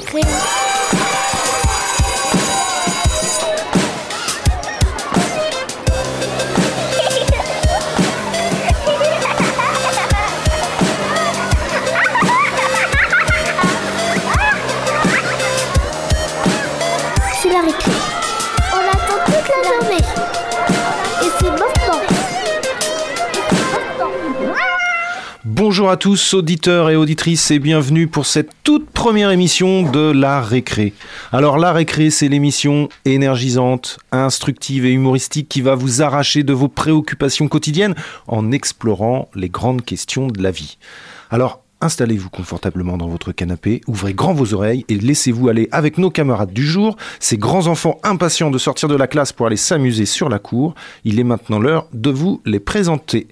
récré. Bonjour à tous, auditeurs et auditrices, et bienvenue pour cette toute première émission de La Récré. Alors, La Récré, c'est l'émission énergisante, instructive et humoristique qui va vous arracher de vos préoccupations quotidiennes en explorant les grandes questions de la vie. Alors, Installez-vous confortablement dans votre canapé, ouvrez grand vos oreilles et laissez-vous aller avec nos camarades du jour, ces grands enfants impatients de sortir de la classe pour aller s'amuser sur la cour. Il est maintenant l'heure de vous les présenter.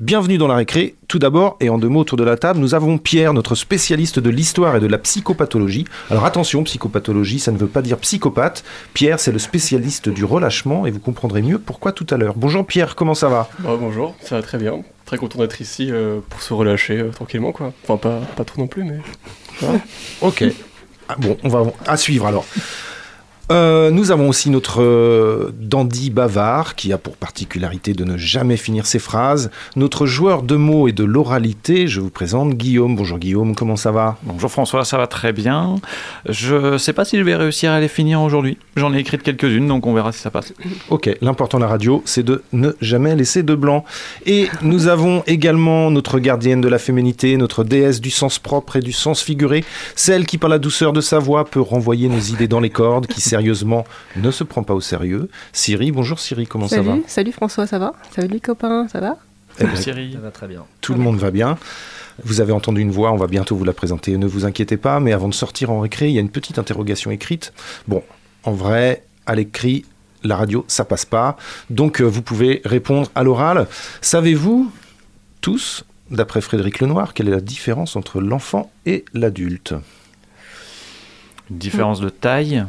Bienvenue dans la récré. Tout d'abord, et en deux mots autour de la table, nous avons Pierre, notre spécialiste de l'histoire et de la psychopathologie. Alors attention, psychopathologie, ça ne veut pas dire psychopathe. Pierre, c'est le spécialiste du relâchement et vous comprendrez mieux pourquoi tout à l'heure. Bonjour Pierre, comment ça va? Bah, bonjour, ça va très bien. Très content d'être ici euh, pour se relâcher euh, tranquillement, quoi. Enfin, pas, pas trop non plus, mais. Ok. Ah, bon, on va à suivre alors. Euh, nous avons aussi notre euh, dandy bavard qui a pour particularité de ne jamais finir ses phrases. Notre joueur de mots et de l'oralité, je vous présente Guillaume. Bonjour Guillaume, comment ça va? Bonjour François, ça va très bien. Je sais pas si je vais réussir à les finir aujourd'hui. J'en ai écrites quelques-unes, donc on verra si ça passe. Ok, l'important de la radio, c'est de ne jamais laisser de blanc. Et nous avons également notre gardienne de la féminité, notre déesse du sens propre et du sens figuré, celle qui par la douceur de sa voix peut renvoyer nos idées dans les cordes, qui sérieusement ne se prend pas au sérieux. Siri, bonjour Siri, comment salut, ça va Salut François, ça va? Salut les copains, ça va? Eh ben, Cyril. Ça va très bien. Tout le monde va bien. Vous avez entendu une voix, on va bientôt vous la présenter. Ne vous inquiétez pas, mais avant de sortir en récré, il y a une petite interrogation écrite. Bon, en vrai, à l'écrit, la radio, ça passe pas. Donc, euh, vous pouvez répondre à l'oral. Savez-vous tous, d'après Frédéric Lenoir, quelle est la différence entre l'enfant et l'adulte? Une différence de taille.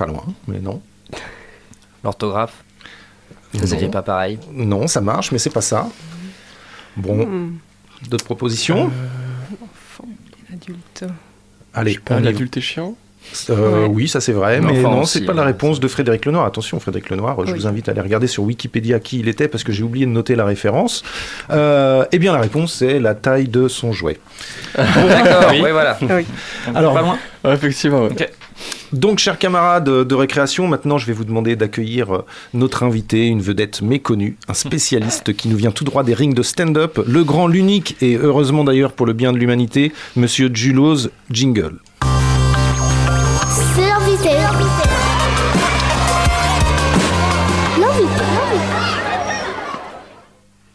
Pas loin, mais non. L'orthographe, vous n'aviez pas pareil. Non, ça marche, mais c'est pas ça. Bon, Hmm, d'autres propositions? Enfant et adulte. Allez, Pas va. l'adulte est chiant? Euh, Ouais. Oui, ça c'est vrai, mais L'enfant non, c'est pas la hein, réponse de Frédéric Lenoir. Attention, Frédéric Lenoir, je Oui. vous invite à aller regarder sur Wikipédia qui il était parce que j'ai oublié de noter la référence. Euh, eh bien, la réponse c'est la taille de son jouet. D'accord, Oui. oui, voilà. Oui. Alors- pas loin. Effectivement, ouais. Donc, chers camarades de récréation, maintenant je vais vous demander d'accueillir euh, notre invité, une vedette méconnue, un spécialiste qui nous vient tout droit des rings de stand-up, le grand, l'unique et heureusement d'ailleurs pour le bien de l'humanité, Monsieur Julos Jingle. L'invité.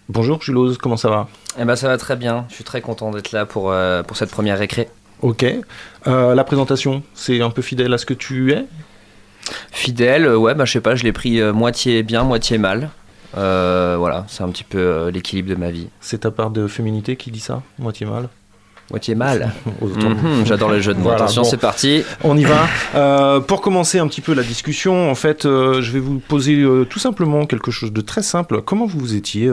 Bonjour Julos, comment ça va? Eh ben, ça va très bien. Je suis très content d'être là pour, euh, pour cette première récré. Ok. Euh, la présentation, c'est un peu fidèle à ce que tu es? Fidèle, euh, ouais, bah, je sais pas, je l'ai pris euh, moitié bien, moitié mal. Euh, voilà, c'est un petit peu euh, l'équilibre de ma vie. C'est ta part de féminité qui dit ça Moitié mal? Moitié mal. Mhm, J'adore les jeux de mots. Voilà, Attention, bon. c'est parti. On y va. Euh, pour commencer un petit peu la discussion, en fait, je vais vous poser tout simplement quelque chose de très simple. Comment vous étiez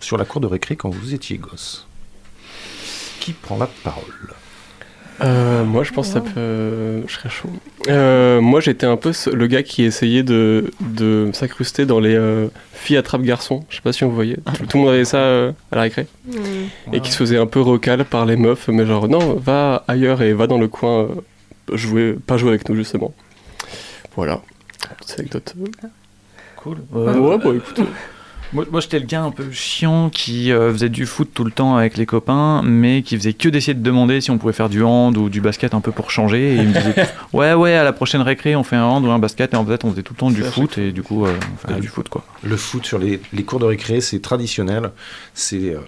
sur la cour de récré quand vous étiez gosse? Qui prend la parole? Euh, moi, je pense que ça peut. euh, je serais chaud. Euh, moi, j'étais un peu le gars qui essayait de, de s'incruster dans les euh, filles attrape garçons. Je sais pas si vous voyez. Tout, tout le monde avait ça euh, à la récré. Hmm. Et qui se faisait un peu recal par les meufs. Mais genre, non, va ailleurs et va dans le coin. jouer, pas jouer avec nous, justement. Voilà. Petite anecdote. Cool. ouais, bah écoute. Moi, moi, j'étais le gars un peu chiant qui euh, faisait du foot tout le temps avec les copains, mais qui faisait que d'essayer de demander si on pouvait faire du hand ou du basket un peu pour changer. Et il me disait Ouais, ouais, à la prochaine récré, on fait un hand ou un basket. Et en fait, on faisait tout le temps du foot, et du coup, euh, on faisait du foot, quoi. Le foot sur les, les cours de récré, c'est traditionnel. C'est euh,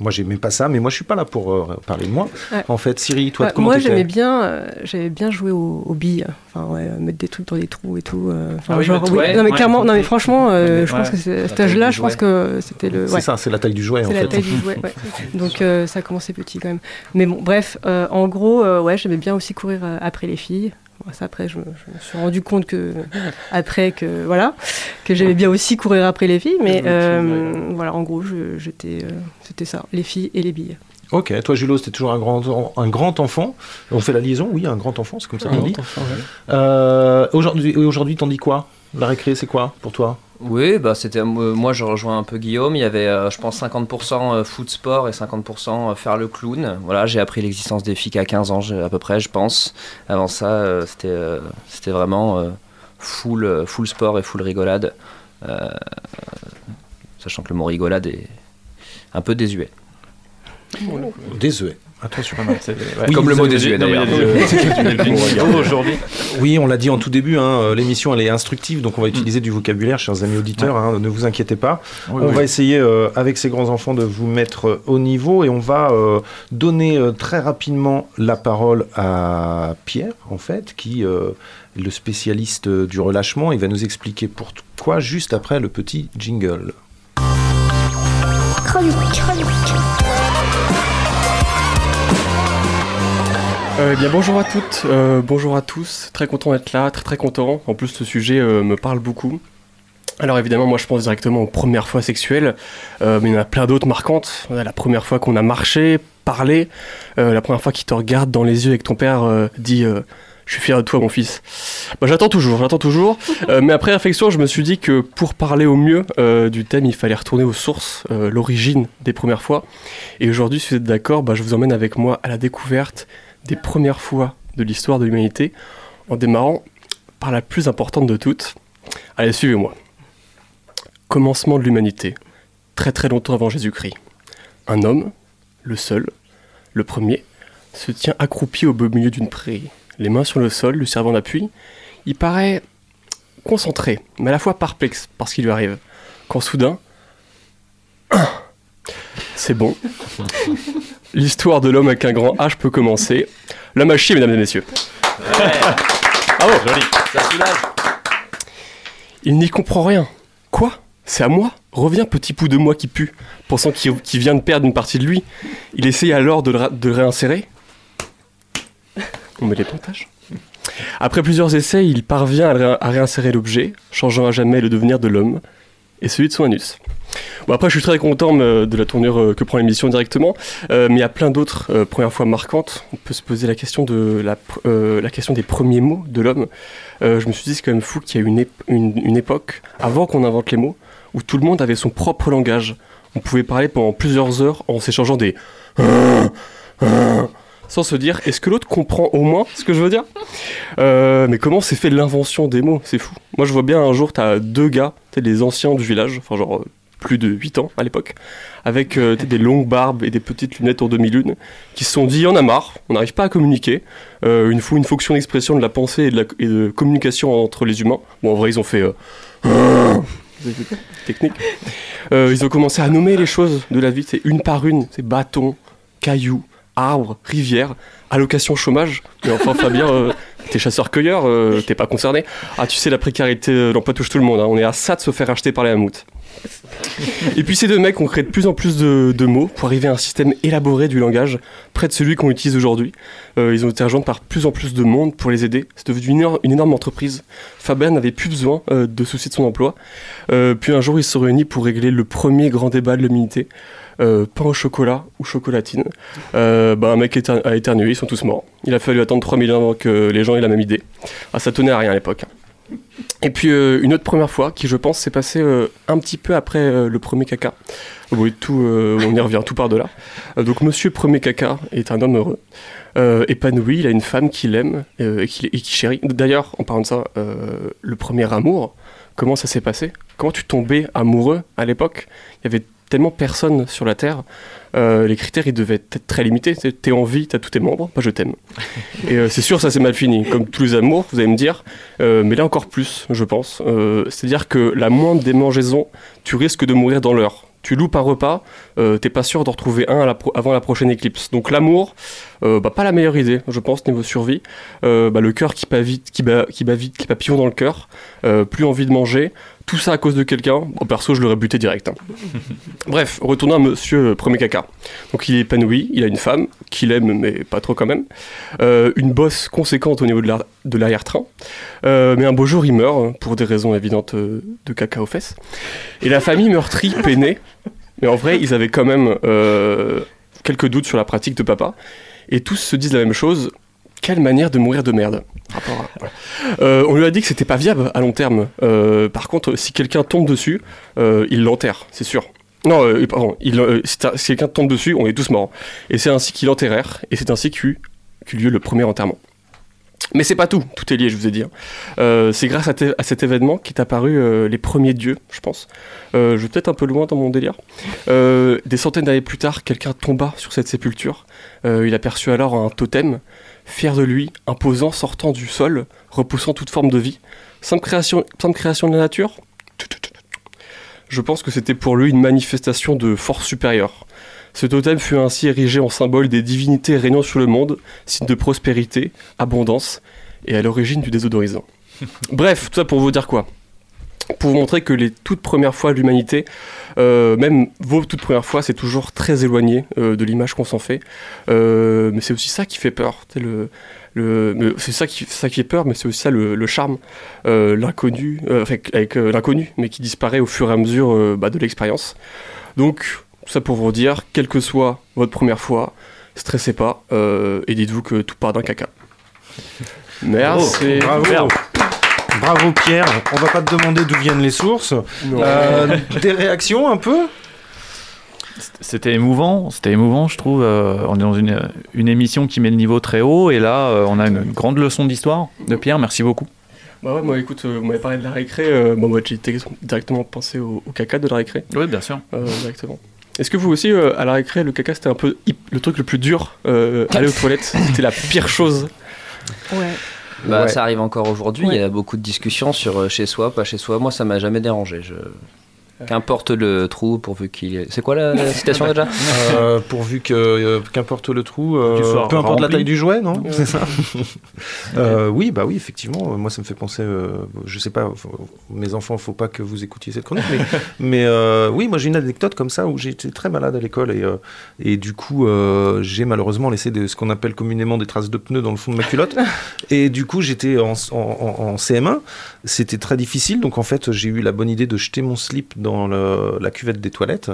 moi, j'aimais pas ça, mais moi, je suis pas là pour euh, parler de moi. Ouais. En fait, Siri, toi, Ouais, comment moi j'aimais bien, euh, j'aimais bien jouer aux, aux billes, enfin ouais, mettre des trucs dans des trous et tout. euh, enfin, Ah oui, genre, mettre- oui. ouais, non mais ouais, clairement, non mais franchement, euh, Ouais. je pense que à cet âge-là, je pense que c'était le. C'est ça, c'est la taille du jouet, en C'est la fait. taille du jouet, ouais. Donc euh, ça a commencé petit quand même. Mais bon, bref, euh, en gros, euh, ouais, j'aimais bien aussi courir euh, après les filles. Bon, ça, après, je me, je me suis rendu compte que après que voilà, que j'aimais bien aussi courir après les filles. Mais euh, voilà, en gros, je- j'étais, euh, c'était ça, les filles et les billes. Ok, toi Julo, c'était toujours un grand, un grand enfant. On fait la liaison, oui, un grand enfant, c'est comme ça qu'on dit. Ouais. Euh, aujourd'hui, aujourd'hui, t'en dis quoi? La récré, c'est quoi pour toi? Oui, bah c'était euh, moi je rejoins un peu Guillaume. Il y avait, euh, je pense, 50% foot sport et 50% faire le clown. Voilà, j'ai appris l'existence des FIC à 15 ans je- à peu près, je pense. Avant ça, euh, c'était euh, c'était vraiment euh, full, euh, full sport et full rigolade. Euh, sachant que le mot rigolade est un peu désuet. Désolé. Attention. C'est- ouais. Oui, Comme le mot désuet d'ailleurs. aujourd'hui. Oui, on l'a dit en tout début, hein, euh, l'émission elle est instructive, donc on va utiliser du vocabulaire, chers amis auditeurs, hein, ne vous inquiétez pas. Oui, on oui. va essayer euh, avec ces grands enfants de vous mettre euh, au niveau et on va euh, donner euh, très rapidement la parole à Pierre, en fait, qui euh, est le spécialiste du relâchement. Il va nous expliquer pourquoi juste après le petit jingle. Chronique, chronique. Euh, eh bien, bonjour à toutes, euh, bonjour à tous. Très content d'être là, très très content. En plus, ce sujet euh, me parle beaucoup. Alors évidemment, moi je pense directement aux premières fois sexuelles, mais il y en a plein d'autres marquantes. La première fois qu'on a marché, parlé, la première fois qu'il te regarde dans les yeux et que ton père dit Je suis fier de toi, mon fils. Bah, j'attends toujours, j'attends toujours. Euh, mais après réflexion, je me suis dit que pour parler au mieux euh, du thème, il fallait retourner aux sources, euh, l'origine des premières fois. Et aujourd'hui, si vous êtes d'accord, bah, je vous emmène avec moi à la découverte des premières fois de l'histoire de l'humanité, en démarrant par la plus importante de toutes. Allez, suivez-moi. Commencement de l'humanité, très très longtemps avant Jésus-Christ. Un homme, le seul, le premier, se tient accroupi au beau milieu d'une prairie, les mains sur le sol, lui servant d'appui. Il paraît concentré, mais à la fois perplexe par ce qui lui arrive, quand soudain... C'est bon. L'histoire de l'homme avec un grand H peut commencer. L'homme a chier, mesdames et messieurs. Bravo. Ça soulage. Il n'y comprend rien. Quoi? C'est à moi? Reviens, petit pouls de moi qui pue, pensant qu'il vient de perdre une partie de lui. Il essaye alors de le, ra- de le réinsérer. On met les pontages. Après plusieurs essais, il parvient à, ré- à réinsérer l'objet, changeant à jamais le devenir de l'homme et celui de son anus. Bon après, je suis très content euh, de la tournure euh, que prend l'émission directement, euh, mais il y a plein d'autres premières fois marquantes. On peut se poser la question de la, question des premiers mots de l'homme. Je me suis dit c'est quand même fou qu'il y a une, une, époque avant qu'on invente les mots où tout le monde avait son propre langage. On pouvait parler pendant plusieurs heures en s'échangeant des sans se dire est-ce que l'autre comprend au moins ce que je veux dire? Mais comment s'est fait l'invention des mots? C'est fou. Moi je vois bien un jour t'as deux gars, t'es des anciens du village, enfin genre plus de 8 ans à l'époque, avec euh, des longues barbes et des petites lunettes en demi-lune, qui se sont dit on a marre, on n'arrive pas à communiquer, euh, faut une fonction d'expression de la pensée et de, la, communication entre les humains. Bon en vrai ils ont fait... euh, technique. Ils ont commencé à nommer les choses de la vie, c'est une par une, c'est bâton, caillou, arbre, rivière, allocation chômage. Mais enfin Fabien, t'es chasseur-cueilleur, t'es pas concerné. Ah tu sais la précarité, l'emploi touche tout le monde, hein. on est à ça de se faire acheter par les mammouths. Et puis ces deux mecs ont créé de plus en plus de, mots pour arriver à un système élaboré du langage, près de celui qu'on utilise aujourd'hui. Euh, ils ont été rejoints par plus en plus de monde pour les aider. C'est devenu une, énorme- entreprise. Fabien n'avait plus besoin euh, de soucis de son emploi. Euh, puis un jour, ils se sont réunis pour régler le premier grand débat de l'humanité. Pain au chocolat ou chocolatine. Bah, un mec a éternué, ils sont tous morts. Il a fallu attendre 3000 ans avant que les gens aient la même idée. Ah, ça tenait à rien à l'époque. Et puis euh, une autre première fois qui, je pense, s'est passée euh, un petit peu après euh, le premier caca. Oui, tout, on y revient tout par de là. Euh, donc Monsieur Premier Caca est un homme heureux, épanoui. Il a une femme qu'il aime et qui et qui chérit. D'ailleurs, en parlant de ça, le premier amour, comment ça s'est passé? Comment tu tombais amoureux à l'époque? Il y avait tellement personne sur la terre. Euh, les critères, ils devaient être très limités. C'est T'es en vie, t'as tous tes membres, bah, je t'aime. Et euh, c'est sûr, ça s'est mal fini. Comme tous les amours, vous allez me dire. Euh, mais là encore plus, je pense. C'est-à-dire que la moindre démangeaison, tu risques de mourir dans l'heure. Tu loupes un repas, t'es pas sûr d'en retrouver un à la pro- avant la prochaine éclipse. Donc l'amour, bah, pas la meilleure idée, je pense, niveau survie. Bah, le cœur qui bat vite, qui bat, qui bat vite, les papillons dans le cœur, plus envie de manger, tout ça à cause de quelqu'un. Bon, perso, je l'aurais buté direct. hein. Bref, retournons à monsieur euh, premier caca. Donc il est épanoui, il a une femme qu'il aime, mais pas trop quand même. Euh, une bosse conséquente au niveau de l'arrière-train. Euh, mais un beau jour, il meurt, hein, pour des raisons évidentes euh, de caca aux fesses. Et la famille meurtrie, peinée. Mais en vrai, ils avaient quand même euh, quelques doutes sur la pratique de papa. Et tous se disent la même chose. Quelle manière de mourir de merde. Euh, on lui a dit que c'était pas viable à long terme. Euh, par contre, si quelqu'un tombe dessus, euh, il l'enterre, c'est sûr. Non, pardon, si, quelqu'un tombe dessus, on est tous morts. Et c'est ainsi qu'ils l'enterrèrent, et c'est ainsi qu'eut lieu le premier enterrement. Mais c'est pas tout, tout est lié, je vous ai dit. hein. C'est grâce à, cet événement qu'est apparu les premiers dieux, je pense. Je vais peut-être un peu loin dans mon délire. Des centaines d'années plus tard, quelqu'un tomba sur cette sépulture. Il aperçut alors un totem, fier de lui, imposant, sortant du sol, repoussant toute forme de vie. Simple création, simple création de la nature Je pense que c'était pour lui une manifestation de force supérieure. Ce totem fut ainsi érigé en symbole des divinités régnant sur le monde, signe de prospérité, abondance, et à l'origine du désodorisant. Bref, tout ça pour vous dire quoi? Pour vous montrer que les toutes premières fois de l'humanité, euh, même vos toutes premières fois, c'est toujours très éloigné euh, de l'image qu'on s'en fait. Euh, mais c'est aussi ça qui fait peur. tu sais, Le, le, mais c'est ça qui, ça qui fait peur, mais c'est aussi ça le, le charme, euh, l'inconnu, euh, avec euh, l'inconnu, mais qui disparaît au fur et à mesure euh, bah, de l'expérience. Donc, tout ça pour vous dire, quelle que soit votre première fois, stressez pas euh, et dites-vous que tout part d'un caca. Merci. Bravo. Merde. Bravo Pierre. On va pas te demander d'où viennent les sources. Euh, des réactions un peu? C'était émouvant, c'était émouvant, je trouve. Euh, on est dans une, une émission qui met le niveau très haut, et là, euh, on a une grande leçon d'histoire de Pierre. Merci beaucoup. Bah ouais, moi écoute, euh, vous m'avez parlé de la récré, euh, bon, moi j'ai directement pensé au, au caca de la récré, Oui, bien sûr. euh, directement. Est-ce que vous aussi, euh, à la récré, le caca c'était un peu hip- le truc le plus dur euh, Aller aux toilettes, c'était la pire chose? Ouais. Bah, Ouais. Ça arrive encore aujourd'hui. Ouais. Il y a beaucoup de discussions sur euh, chez soi, pas chez soi. Moi, ça m'a jamais dérangé. Je... Qu'importe le trou, pourvu qu'il. ait- C'est quoi la, la citation déjà Euh, pourvu que euh, qu'importe le trou, euh, peu importe la taille du jouet, non C'est ça. Euh, oui, bah oui, effectivement. Moi, ça me fait penser. euh, je sais pas, faut- mes enfants, faut pas que vous écoutiez cette chronique, mais, mais euh, oui, moi j'ai une anecdote comme ça où été très malade à l'école et euh, et du coup euh, j'ai malheureusement laissé de, ce qu'on appelle communément des traces de pneus dans le fond de ma culotte et du coup j'étais en, en- en- en CM1. C'était très difficile, donc en fait j'ai eu la bonne idée de jeter mon slip dans le- la cuvette des toilettes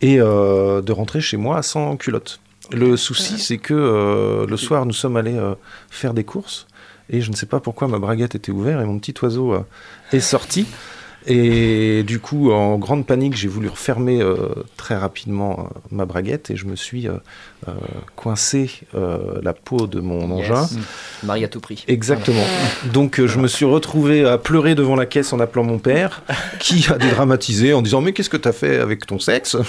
et euh, de rentrer chez moi sans culotte. Le souci, c'est que euh, le soir, nous sommes allés euh, faire des courses et je ne sais pas pourquoi ma braguette était ouverte et mon petit oiseau est sorti. Et du coup, en grande panique, j'ai voulu refermer euh, très rapidement euh, ma braguette et je me suis euh, euh, coincé euh, la peau de mon engin. Yes. Marie à tout prix. Exactement. Donc je me suis retrouvé à pleurer devant la caisse en appelant mon père, qui a dédramatisé en disant mais qu'est-ce que t'as fait avec ton sexe?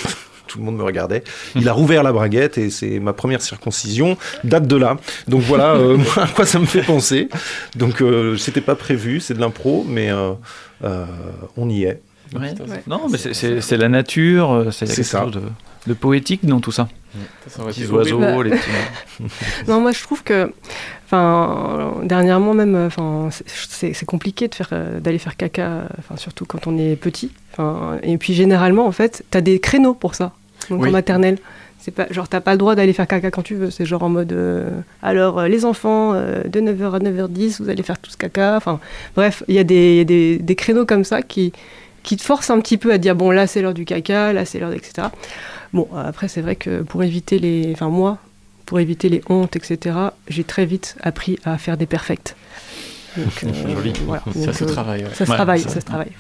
Tout le monde me regardait. Il a rouvert la braguette et c'est ma première circoncision date de là. Donc voilà euh, à quoi ça me fait penser. Donc euh, c'était pas prévu, c'est de l'impro, mais euh, on y est. Ouais. Ouais. Non, mais c'est- la nature, euh, c'est quelque ça. chose de, de poétique dans tout ça. Ça aurait Les oiseaux, horrible. les petits. Non, moi je trouve que, enfin, dernièrement même, euh, enfin, c'est- compliqué de faire, euh, d'aller faire caca, euh, enfin surtout quand on est petit. Enfin, et puis généralement, en fait, t'as des créneaux pour ça, donc Oui. en maternelle. C'est pas, genre, t'as pas le droit d'aller faire caca quand tu veux. C'est genre en mode, euh, alors euh, les enfants, euh, de 9h à 9h10, vous allez faire tous caca. Enfin, bref, il y a des, il y a des, des créneaux comme ça qui, qui te forcent un petit peu à dire, bon, là c'est l'heure du caca, là c'est l'heure, etc. Bon, après, c'est vrai que pour éviter les. Enfin, moi, pour éviter les hontes, etc., j'ai très vite appris à faire des perfects. Donc, Joli. voilà. Ça Donc, se travaille. ouais. Ça se Ouais, travaille, ça- ça se travaille.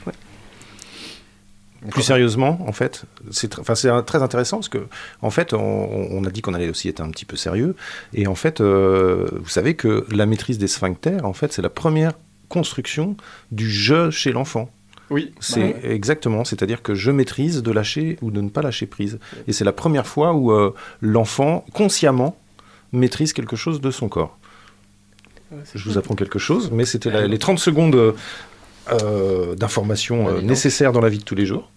Plus sérieusement, en fait, c'est tr- très intéressant parce que, en fait, on, on a dit qu'on allait aussi être un petit peu sérieux. Et en fait, euh, vous savez que la maîtrise des sphincters, en fait, c'est la première construction du je chez l'enfant. Oui. C'est exactement, c'est-à-dire que je maîtrise de lâcher ou de ne pas lâcher prise. Et c'est la première fois où euh, l'enfant, consciemment, maîtrise quelque chose de son corps. Ouais, Je vous apprends quelque chose, mais c'était les 30 secondes euh, d'information Bah, euh, nécessaires dans la vie de tous les jours.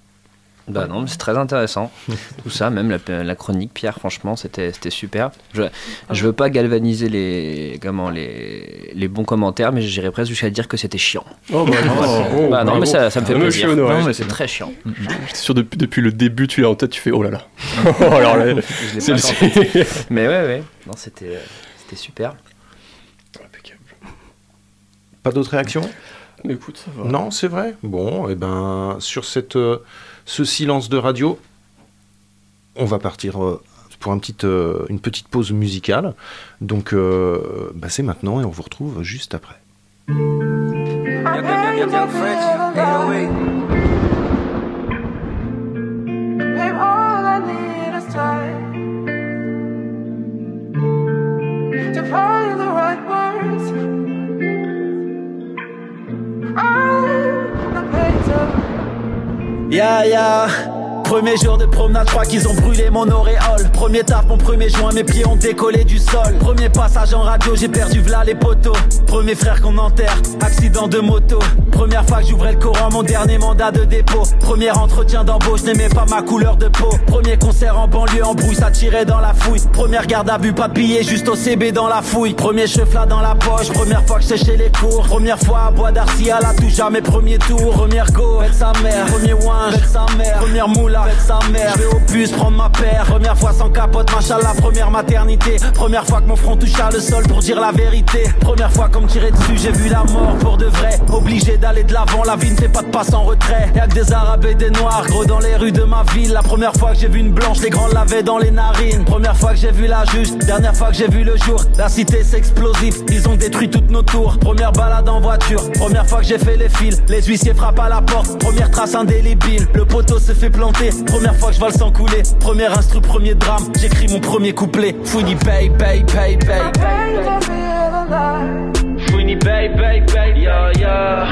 Bah non, mais c'est très intéressant. Tout ça, même la, la chronique, Pierre, franchement, c'était c'était super. Je, je veux pas galvaniser les, comment, les, les bons commentaires, mais j'irais presque jusqu'à dire que c'était chiant. Oh, bah, non, oh, bah non, mais ça, ça me fait Ah, plaisir. monsieur Honoré. Non, mais c'est très chiant. J'étais sûr depuis, depuis le début, tu l'as en tête, tu fais oh là là. Oh, alors là, Je l'ai c'est pas le. Mais ouais, ouais. Non, c'était c'était super. Impeccable. Pas d'autres réactions? Mais écoute, ça va. Non, c'est vrai. Bon, et ben, sur cette, euh, ce silence de radio, on va partir euh, pour euh, une petite pause musicale. Donc euh, bah, c'est maintenant et on vous retrouve juste après. Yeah, yeah. Premier jour de promenade, je crois qu'ils ont brûlé mon auréole. Premier taf, mon premier joint, mes pieds ont décollé du sol. Premier passage en radio, j'ai perdu v'là les poteaux. Premier frère qu'on enterre, accident de moto. Première fois que j'ouvrais le Coran, mon dernier mandat de dépôt. Premier entretien d'embauche, n'aimais pas ma couleur de peau. Premier concert en banlieue, en brouille, ça tirait dans la fouille. Première garde à but, papillé, juste au CB dans la fouille. Premier cheveu dans la poche, première fois que chez les cours. Première fois à Bois d'Arcy, à la touche, jamais premier tour. Première go, sa mère. Premier win, avec sa mère. Première sa mère. Je vais au bus prendre ma paire. Première fois sans capote, la première maternité. Première fois que mon front toucha le sol pour dire la vérité. Première fois comme tirer dessus, j'ai vu la mort pour de vrai. Obligé d'aller de l'avant, la vie ne fait pas de passe en retrait. Y'a que des arabes et des noirs, gros dans les rues de ma ville. La première fois que j'ai vu une blanche, les grands l'avaient dans les narines. Première fois que j'ai vu la juge, dernière fois que j'ai vu le jour. La cité c'est explosif, ils ont détruit toutes nos tours. Première balade en voiture, première fois que j'ai fait les fils. Les huissiers frappent à la porte, première trace indélébile. Le poteau se fait planter, Première fois que je vois le sang couler, premier instru, premier drame, j'écris mon premier couplet. Fouini pay, pay, pay, pay. Fouini pay, pay, pay, ya, ya.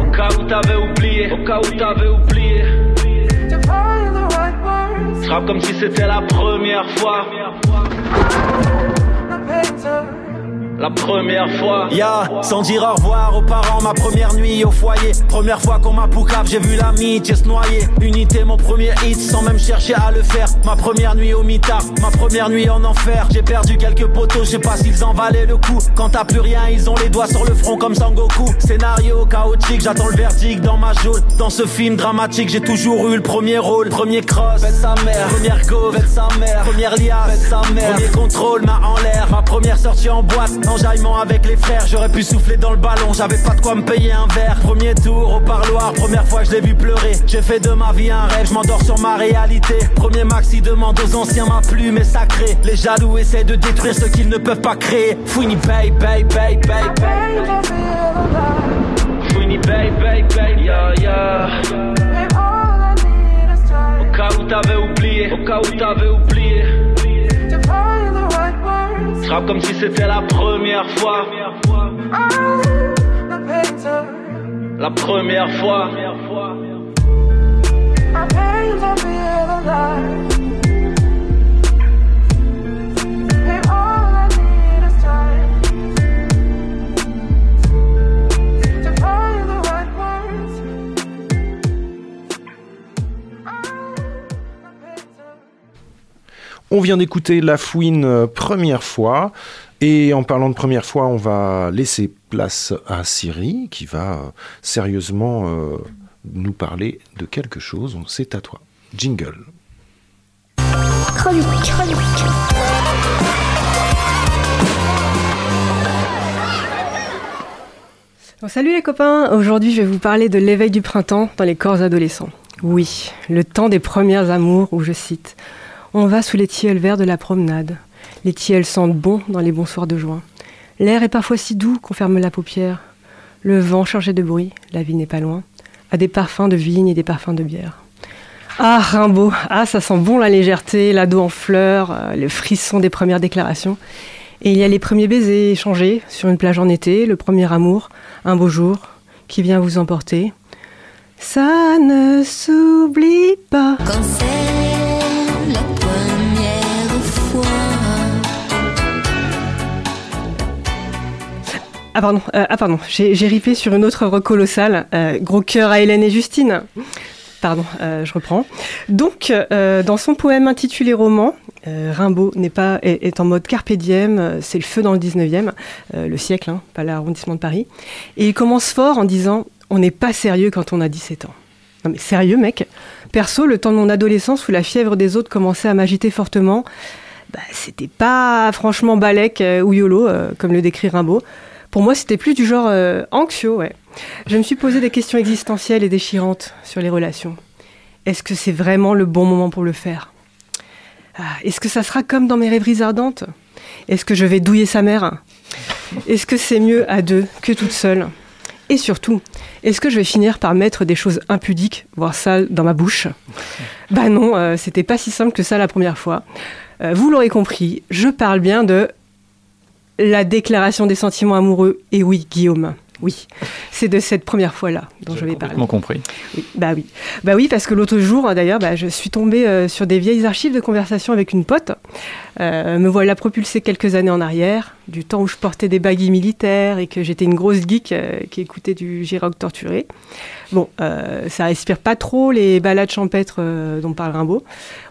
Au cas où t'avais oublié, au cas où t'avais oublié. Je comme si c'était la première fois la première fois. Ya, sans dire au revoir aux parents, ma première nuit au foyer. Première fois qu'on m'a poucave, j'ai vu l'amitié se noyer. Unité, mon premier hit, sans même chercher à le faire. Ma première nuit au mitard, ma première nuit en enfer. J'ai perdu quelques poteaux, je sais pas s'ils en valaient le coup. Quand t'as plus rien, ils ont les doigts sur le front comme Sangoku. Scénario chaotique, j'attends le verdict dans ma jaune. Dans ce film dramatique, j'ai toujours eu le premier rôle. Premier cross, faites sa mère. Première go, faites sa mère. Première liasse, faites sa mère. Premier contrôle, main en l'air. Ma première sortie en boîte enjaillement avec les frères, j'aurais pu souffler dans le ballon, j'avais pas de quoi me payer un verre. Premier tour au parloir, première fois je l'ai vu pleurer. J'ai fait de ma vie un rêve, je m'endors sur ma réalité. Premier maxi demande aux anciens ma plume est sacrée. Les jaloux essaient de détruire ce qu'ils ne peuvent pas créer. Fouini pay, pay, pay, pay. Fouini pay, pay, pay, ya, ya. Au cas où t'avais oublié, au cas où t'avais oublié comme si c'était la première fois. La première fois. On vient d'écouter La Fouine euh, première fois. Et en parlant de première fois, on va laisser place à Siri qui va euh, sérieusement euh, nous parler de quelque chose. C'est à toi. Jingle. salut les copains, aujourd'hui je vais vous parler de l'éveil du printemps dans les corps adolescents. Oui, le temps des premières amours où je cite on va sous les tilleuls verts de la promenade. Les tilleuls sentent bon dans les bons soirs de juin. L'air est parfois si doux qu'on ferme la paupière. Le vent chargé de bruit, la vie n'est pas loin, a des parfums de vigne et des parfums de bière. Ah, Rimbaud, ah, ça sent bon la légèreté, l'ado en fleurs, euh, le frisson des premières déclarations. Et il y a les premiers baisers échangés sur une plage en été, le premier amour, un beau jour, qui vient vous emporter. Ça ne s'oublie pas. Ah pardon, euh, ah pardon, j'ai ripé sur une autre œuvre colossale, euh, Gros cœur à Hélène et Justine. Pardon, euh, je reprends. Donc, dans son poème intitulé Roman, Rimbaud n'est pas, est, en mode carpe diem, c'est le feu dans le 19e, le siècle, hein, pas l'arrondissement de Paris. Et il commence fort en disant On n'est pas sérieux quand on a 17 ans. Non mais sérieux, mec Perso, le temps de mon adolescence où la fièvre des autres commençait à m'agiter fortement, bah, c'était pas franchement balèque ou yolo, comme le décrit Rimbaud. Pour moi, c'était plus du genre euh, anxieux, ouais. Je me suis posé des questions existentielles et déchirantes sur les relations. Est-ce que c'est vraiment le bon moment pour le faire? Ah, Est-ce que ça sera comme dans mes rêveries ardentes? Est-ce que je vais douiller sa mère? Est-ce que c'est mieux à deux que toute seule? Et surtout, est-ce que je vais finir par mettre des choses impudiques, voire sales, dans ma bouche? Bah non, euh, c'était pas si simple que ça la première fois. Euh, vous l'aurez compris, je parle bien de la déclaration des sentiments amoureux. Et oui, Guillaume, oui, c'est de cette première fois-là dont je vais parler. Complètement compris. Oui, bah oui. Bah oui, parce que l'autre jour, d'ailleurs, bah, je suis tombée euh, sur des vieilles archives de conversation avec une pote. Euh, me voilà propulsée quelques années en arrière, du temps où je portais des baguilles militaires et que j'étais une grosse geek euh, qui écoutait du J-Rock torturé. Bon, ça respire pas trop les balades champêtres dont parle Rimbaud.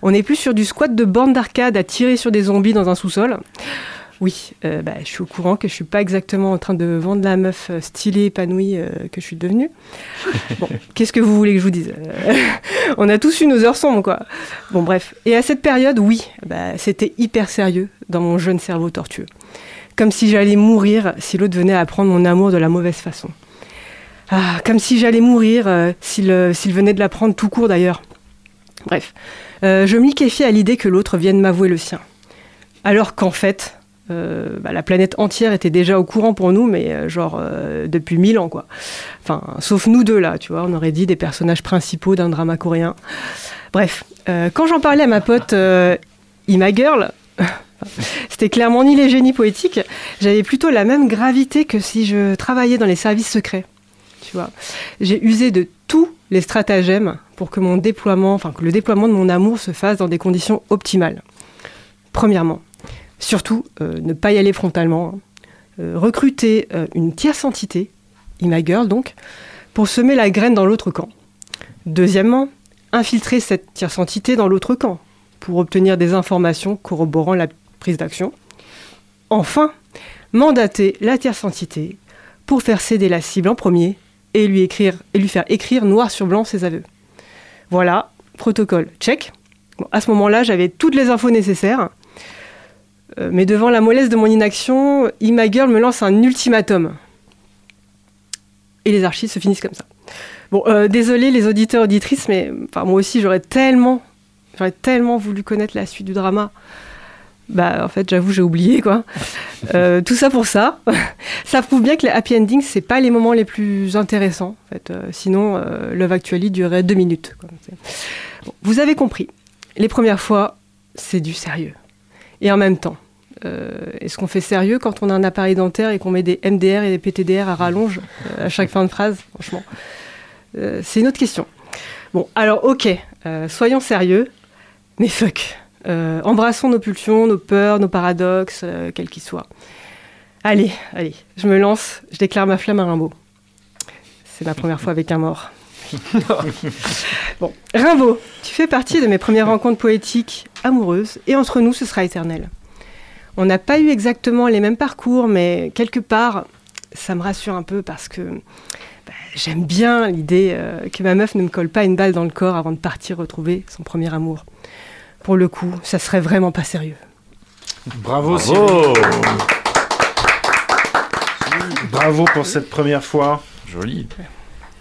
On est plus sur du squat de borne d'arcade à tirer sur des zombies dans un sous-sol. Oui, euh, bah, je suis au courant que je suis pas exactement en train de vendre la meuf euh, stylée, épanouie euh, que je suis devenue. Bon, qu'est-ce que vous voulez que je vous dise? On a tous eu nos heures sombres, quoi. Bon, bref. Et à cette période, oui, bah, c'était hyper sérieux dans mon jeune cerveau tortueux. Comme si j'allais mourir si l'autre venait à prendre mon amour de la mauvaise façon. Ah, comme si j'allais mourir euh, s'il s'il venait de la prendre tout court d'ailleurs. Bref, je me liquéfiais à l'idée que l'autre vienne m'avouer le sien. Alors qu'en fait, euh, bah, la planète entière était déjà au courant pour nous, mais euh, genre euh, depuis mille ans, quoi. Enfin, sauf nous deux, là, tu vois, on aurait dit des personnages principaux d'un drama coréen. Bref, quand j'en parlais à ma pote Ima Girl, c'était clairement ni les génies poétiques, j'avais plutôt la même gravité que si je travaillais dans les services secrets. Tu vois, j'ai usé de tous les stratagèmes pour que mon déploiement, enfin que le déploiement de mon amour se fasse dans des conditions optimales. Premièrement, surtout euh, ne pas y aller frontalement. hein. Euh, recruter euh, une tierce entité, Ima Girl donc, pour semer la graine dans l'autre camp. Deuxièmement, infiltrer cette tierce entité dans l'autre camp pour obtenir des informations corroborant la prise d'action. Enfin, mandater la tierce entité pour faire céder la cible en premier et lui, faire écrire noir sur blanc ses aveux. Voilà, protocole, check. À ce moment-là, j'avais toutes les infos nécessaires. Euh, mais devant la mollesse de mon inaction, Ima Girl me lance un ultimatum. Et les archives se finissent comme ça. Bon, euh, désolé les auditeurs auditrices, mais enfin, moi aussi j'aurais tellement, j'aurais tellement voulu connaître la suite du drama. Bah, en fait, j'avoue, j'ai oublié quoi. Euh, tout ça pour ça. ça prouve bien que les happy endings, c'est pas les moments les plus intéressants. En fait, Euh, sinon, Love Actually durerait deux minutes. quoi. C'est- Bon, vous avez compris. Les premières fois, c'est du sérieux. Et en même temps, euh, est-ce qu'on fait sérieux quand on a un appareil dentaire et qu'on met des MDR et des PTDR à rallonge euh, à chaque fin de phrase Franchement, Euh, c'est une autre question. Bon, alors ok, soyons sérieux, mais fuck. Embrassons nos pulsions, nos peurs, nos paradoxes, quels qu'ils soient. Allez, allez, je me lance, je déclare ma flamme à Rimbaud. C'est ma première fois avec un mort. bon, Rimbaud, tu fais partie de mes premières rencontres poétiques amoureuses, et entre nous, ce sera éternel. On n'a pas eu exactement les mêmes parcours, mais quelque part, ça me rassure un peu parce que bah, j'aime bien l'idée euh, que ma meuf ne me colle pas une balle dans le corps avant de partir retrouver son premier amour. Pour le coup, ça serait vraiment pas sérieux. Bravo, Cyril. Bravo pour cette première fois. Joli,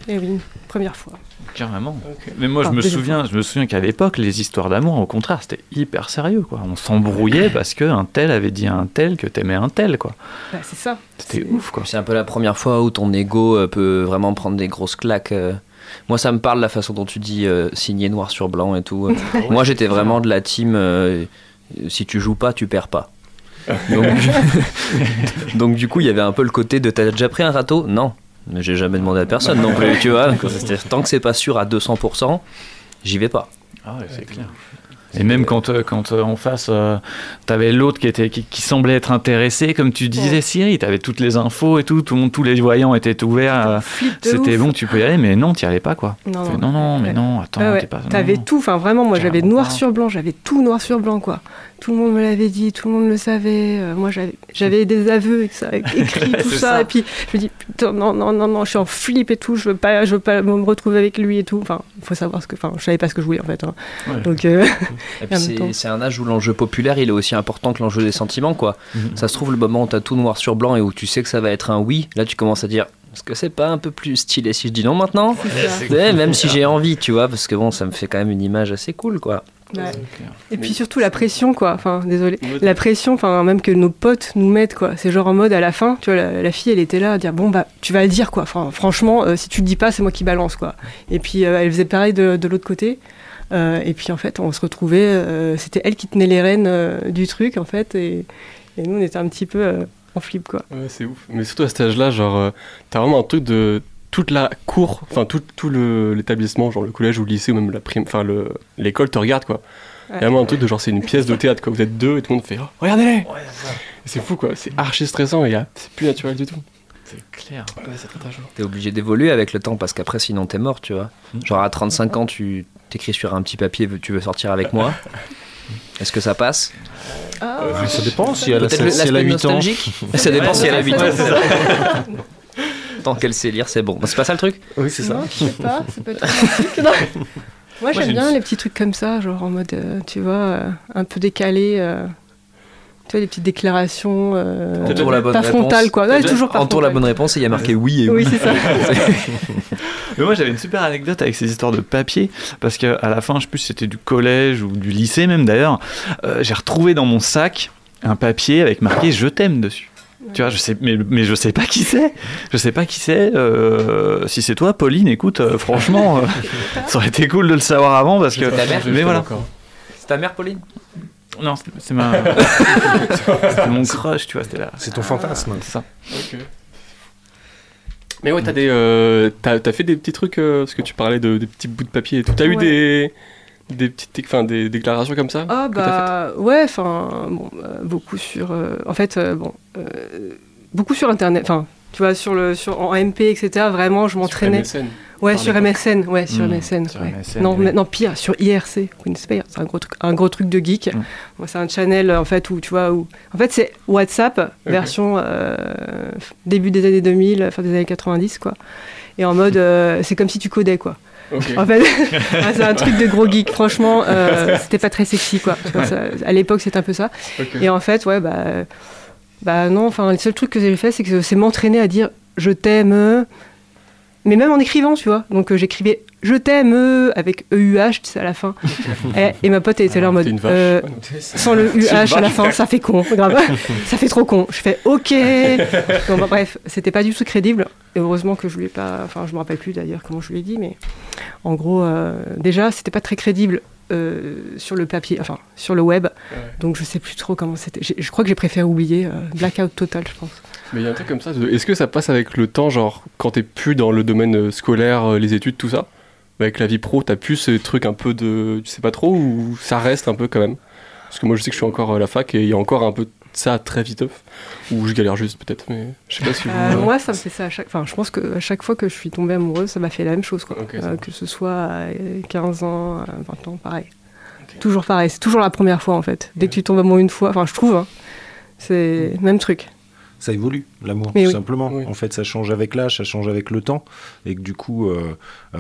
Eh oui, première fois. carrément. Mais moi, je Enfin, me souviens, je me souviens qu'à l'époque, les histoires d'amour, au contraire, c'était hyper sérieux, quoi. On s'embrouillait parce qu'un tel avait dit à un tel que t'aimais un tel, quoi. Bah, c'est ça. C'était ouf, quoi. C'est un peu la première fois où ton ego euh, peut vraiment prendre des grosses claques. euh. Moi, ça me parle la façon dont tu dis euh, signer noir sur blanc et tout. Moi, j'étais vraiment de la team. euh, si tu joues pas, tu perds pas. Donc, donc, du coup, il y avait un peu le côté de t'as déjà pris un râteau? Non, mais j'ai jamais demandé à personne non plus. Tu vois, C'est-à-dire, tant que c'est pas sûr à 200%, j'y vais pas. Ah ouais, c'est clair. Et même quand, euh, quand euh, en face, euh, t'avais l'autre qui, était, qui, qui semblait être intéressé, comme tu disais, Ouais. Cyril, t'avais toutes les infos et tout, tout le monde, tous les voyants étaient ouverts. euh, C'était bon, tu peux y aller, mais non, t'y allais pas, quoi. Non, non. non, non, mais Ouais. non, attends, Ouais, t'es pas. T'avais tout, enfin vraiment, moi j'avais noir pas. sur blanc, j'avais tout noir sur blanc quoi. Tout le monde me l'avait dit, tout le monde le savait. euh, moi j'avais, des aveux et ça, écrit tout ça, ça. et puis je me dis putain non non non non, je suis en flip et tout, je veux pas, je veux pas me retrouver avec lui et tout. Enfin, il faut savoir ce que, enfin, je savais pas ce que je voulais en fait. hein. Ouais. Donc euh, c'est- un âge où l'enjeu populaire il est aussi important que l'enjeu des sentiments quoi. Mhm. Ça se trouve le moment où t'as tout noir sur blanc et où tu sais que ça va être un oui, là tu commences à dire Est-ce que c'est pas un peu plus stylé si je dis non maintenant? Ouais, Même si j'ai envie, tu vois, parce que bon, ça me fait quand même une image assez cool, quoi. Ouais. Et puis surtout la pression, quoi. Enfin, désolé. La pression, enfin, même que nos potes nous mettent, quoi. C'est genre en mode à la fin, tu vois, la, la fille, elle était là à dire bon, bah, tu vas le dire, quoi. Enfin, franchement, euh, si tu le dis pas, c'est moi qui balance, quoi. Et puis euh, elle faisait pareil de, de l'autre côté. Euh, et puis en fait, on se retrouvait, euh, c'était elle qui tenait les rênes euh, du truc, en fait. Et, et nous, on était un petit peu euh, en flip, quoi. Ouais, c'est ouf. Mais surtout à cet âge-là, genre, euh, t'as vraiment un truc de toute la cour, enfin tout, tout l'établissement, genre le collège ou le lycée ou même la prime, enfin le- l'école te regarde quoi. Il y a vraiment un truc de genre c'est une pièce de théâtre quoi. Vous êtes deux et tout le monde fait oh, regardez-les. C'est fou quoi. C'est archi stressant et y a- c'est plus naturel du tout. C'est clair. Ouais, c'est très très chaud. T'es obligé d'évoluer avec le temps parce qu'après, sinon, t'es mort, tu vois. Genre, à 35 ans, tu t'écris sur un petit papier, tu veux sortir avec moi Est-ce que ça passe? Ah, Ça dépend si elle a, Peut-être si elle a l'aspect 8 ans. Ça dépend si elle a 8 ans. Ça. Tant qu'elle sait lire, c'est bon. C'est pas ça le truc Oui, c'est ça. Non, je sais pas, c'est pas trop mon truc, non. Moi, j'ai j'aime une- bien les petits trucs comme ça, genre en mode, euh, tu vois, euh, un peu décalé. euh, tu vois, les petites déclarations. euh, Entoure la bonne pas réponse. frontale, quoi. Ouais, toujours pas Entoure la bonne réponse et il y a marqué oui et oui. Oui, c'est ça. Mais moi j'avais une super anecdote avec ces histoires de papier parce que à la fin je sais plus si c'était du collège ou du lycée même d'ailleurs euh, j'ai retrouvé dans mon sac un papier avec marqué je t'aime dessus tu vois je sais mais, mais je sais pas qui c'est. Je sais pas qui c'est euh, si c'est toi Pauline écoute euh, franchement euh, ça aurait été cool de le savoir avant parce que Ta mère mais voilà. C'est ta mère, Pauline? Non c'est- ma c'est mon crush tu vois c'était là C'est ton fantasme. c'est ça. Ok. Mais ouais, t'as des, euh, t'as, t'as fait des petits trucs euh, parce que tu parlais de, des petits bouts de papier et tout. T'as eu des, des petites, enfin des déclarations comme ça Ah, bah, ouais, enfin, bon, euh, beaucoup sur. euh, en fait, euh, bon, euh, beaucoup sur Internet. Enfin, tu vois, sur le, sur, en MP, etc., vraiment, je m'entraînais. Sur MSN. Ouais, sur. MSN, ouais, sur Hmm, MSN. sur ouais. MSN, non, oui. non, pire, sur IRC, c'est un gros truc, un gros truc de geek. Hmm. Moi, c'est un channel en fait où tu vois où, en fait, c'est WhatsApp version euh, début des années 2000, fin des années 90, quoi. Et en mode, euh, c'est comme si tu codais, quoi. En fait, ah, c'est un truc de gros geek. Franchement, euh, c'était pas très sexy, quoi. Ça- à l'époque, c'était un peu ça. Et en fait, ouais, bah, bah non. Enfin, le seul truc que j'ai fait, c'est que c'est m'entraîner à dire je t'aime, mais même en écrivant, tu vois. Donc euh, j'écrivais je t'aime euh, avec EUH, à la fin. et, et ma pote elle était là en mode une vache. euh, sans le UH à la fin, ça fait con, grave. ça fait trop con. Je fais OK. Bah, bref, c'était pas du tout crédible. Et heureusement que je lui ai pas. Enfin, je me rappelle plus d'ailleurs comment je lui ai dit, mais en gros, euh, déjà, c'était pas très crédible. euh, sur le papier, enfin sur le web, Ouais. donc je sais plus trop comment c'était. Je crois que j'ai préféré oublier euh, blackout total, je pense. Mais il y a un truc comme ça. Est-ce que ça passe avec le temps, genre quand t'es plus dans le domaine scolaire, les études, tout ça? Avec la vie pro, t'as plus ce truc un peu de. Tu sais pas trop ou ça reste un peu quand même? Parce que moi je sais que je suis encore à la fac et il y a encore un peu de ça très viteuf. Ou je galère juste peut-être, mais je sais pas si vous. Euh, moi, ça me fait ça à chaque. Enfin, je pense que à chaque fois que je suis tombée amoureuse, ça m'a fait la même chose, quoi. Euh, que ce soit à 15 ans, à 20 ans, pareil. Toujours pareil. C'est toujours la première fois, en fait. Dès que tu tombes amoureux une fois, enfin, je trouve, hein, c'est le même truc. Ça évolue, l'amour, tout oui. simplement. Oui. En fait, ça change avec l'âge, ça change avec le temps. Et que du coup, euh, euh,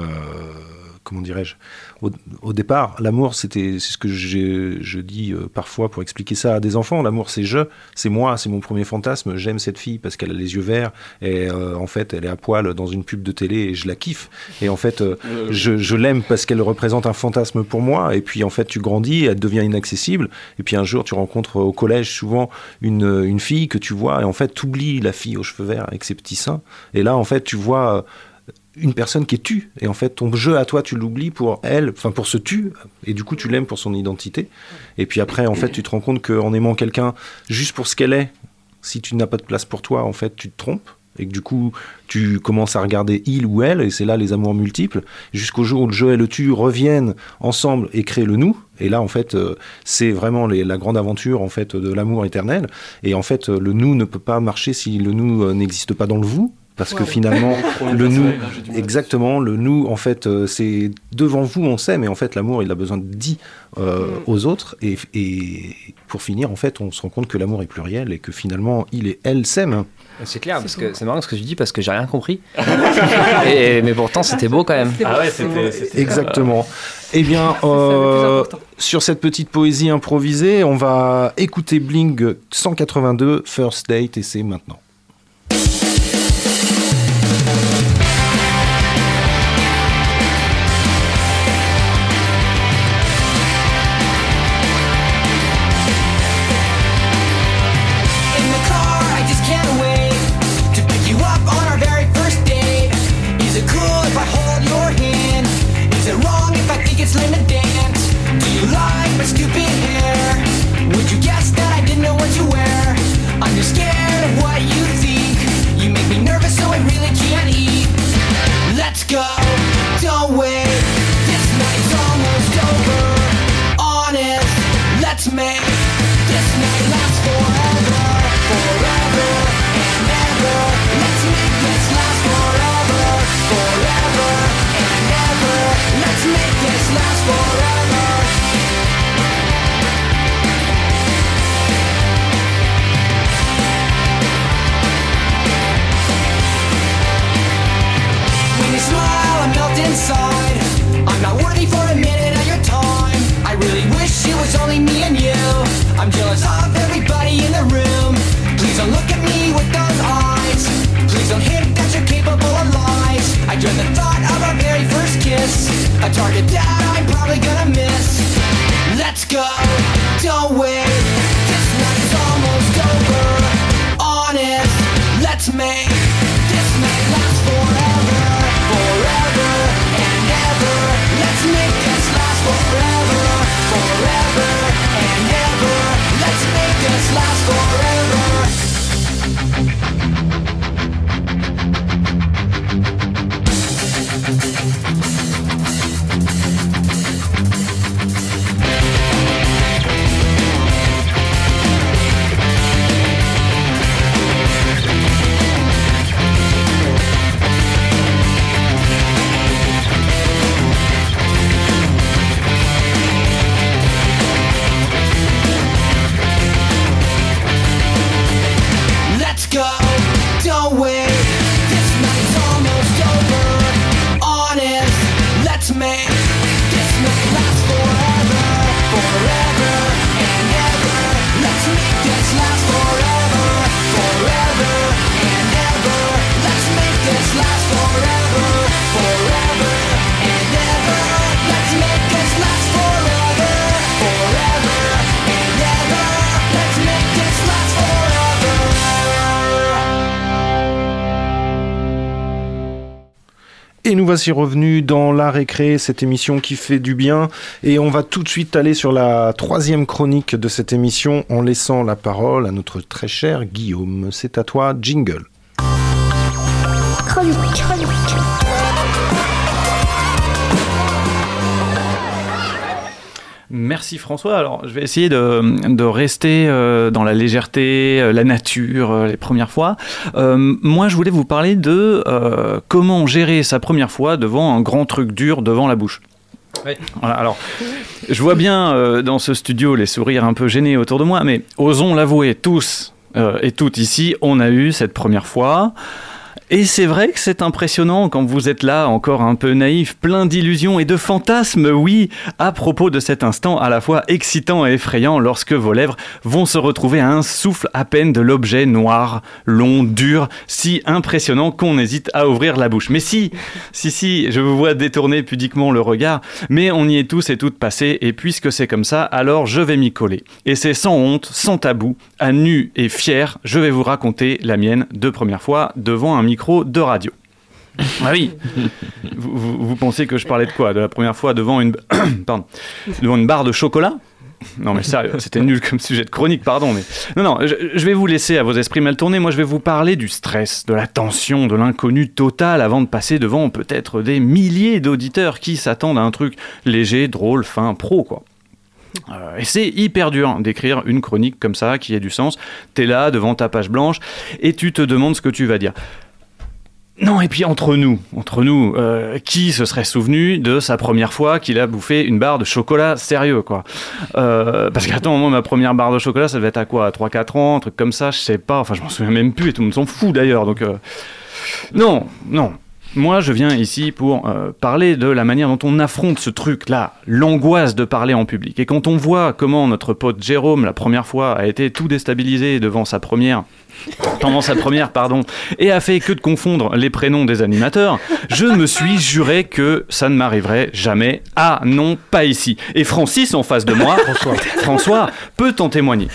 comment dirais-je? Au, au départ, l'amour, c'était, c'est ce que j'ai- je dis euh, parfois pour expliquer ça à des enfants. L'amour, c'est je, c'est moi, c'est mon premier fantasme. J'aime cette fille parce qu'elle a les yeux verts et euh, en fait, elle est à poil dans une pub de télé et je la kiffe. Et en fait, je, je l'aime parce qu'elle représente un fantasme pour moi. Et puis en fait, tu grandis, elle devient inaccessible. Et puis un jour, tu rencontres au collège souvent une, une fille que tu vois. Et en fait, tu oublies la fille aux cheveux verts avec ses petits seins. Et là, en fait, tu vois euh, une personne qui est tue. Et en fait, ton jeu à toi, tu l'oublies pour elle, enfin pour ce tu. Et du coup, tu l'aimes pour son identité. Et puis après, en fait, tu te rends compte qu'en aimant quelqu'un juste pour ce qu'elle est, si tu n'as pas de place pour toi, en fait, tu te trompes. Et que du coup, tu commences à regarder il ou elle, et c'est là les amours multiples, jusqu'au jour où le jeu et le tu reviennent ensemble et créent le nous. Et là, en fait, euh, c'est vraiment la grande aventure en fait de l'amour éternel. Et en fait, euh, le nous ne peut pas marcher si le nous euh, n'existe pas dans le vous, parce que finalement, le nous, à- exactement, le nous, en fait, euh, c'est devant vous, on sait, mais en fait, l'amour, il a besoin de dit euh, Mm. aux autres. Et, et pour finir, en fait, on se rend compte que l'amour est pluriel et que finalement, il et elle s'aiment. C'est clair, parce que c'est marrant ce que tu dis parce que j'ai rien compris. et, mais pourtant, c'était beau quand même. Ah ouais, bon. c'était- Exactement. Eh bien, euh, sur cette petite poésie improvisée, on va écouter Bling 182, First Date, et c'est maintenant. target that I'm probably gonna miss. Et nous voici revenus dans la récré, cette émission qui fait du bien. Et on va tout de suite aller sur la troisième chronique de cette émission en laissant la parole à notre très cher Guillaume. C'est à toi, jingle. Merci François. Alors, je vais essayer de, de rester euh, dans la légèreté, euh, la nature, euh, les premières fois. Moi, je voulais vous parler de comment gérer sa première fois devant un grand truc dur devant la bouche. Oui. Voilà, alors, je vois bien dans ce studio les sourires un peu gênés autour de moi, mais osons l'avouer, tous et toutes ici, on a eu cette première fois. Et c'est vrai que c'est impressionnant quand vous êtes là, encore un peu naïf, plein d'illusions et de fantasmes, oui, à propos de cet instant à la fois excitant et effrayant lorsque vos lèvres vont se retrouver à un souffle à peine de l'objet noir, long, dur, si impressionnant qu'on hésite à ouvrir la bouche. Mais si, si, si, je vous vois détourner pudiquement le regard, mais on y est tous et toutes passés, et puisque c'est comme ça, alors je vais m'y coller. Et c'est sans honte, sans tabou, à nu et fier, je vais vous raconter la mienne de première fois devant un micro de radio. Ah oui vous, vous- vous pensez que je parlais de quoi? De la première fois devant une... pardon, devant une barre de chocolat? Non mais sérieux, c'était nul comme sujet de chronique, pardon. Mais non, non, je, je vais vous laisser à vos esprits mal tournés. Moi, je vais vous parler du stress, de la tension, de l'inconnu total avant de passer devant peut-être des milliers d'auditeurs qui s'attendent à un truc léger, drôle, fin, pro, quoi. Euh, et c'est hyper dur d'écrire une chronique comme ça qui ait du sens. T'es là devant ta page blanche et tu te demandes ce que tu vas dire. Non, et puis entre nous, entre nous, euh, qui se serait souvenu de sa première fois qu'il a bouffé une barre de chocolat sérieux, quoi? Euh, Parce qu'attends, moi, ma première barre de chocolat, ça devait être à quoi? À 3-4 ans, un truc comme ça, je sais pas, enfin, je m'en souviens même plus, et tout le monde s'en fout d'ailleurs, donc... euh, Non, non. Moi, je viens ici pour euh, parler de la manière dont on affronte ce truc-là, l'angoisse de parler en public. Et quand on voit comment notre pote Jérôme, la première fois, a été tout déstabilisé devant sa première pendant sa première, pardon, et a fait que de confondre les prénoms des animateurs, je me suis juré que ça ne m'arriverait jamais. Ah non, pas ici. Et Francis en face de moi, François, François peut en témoigner.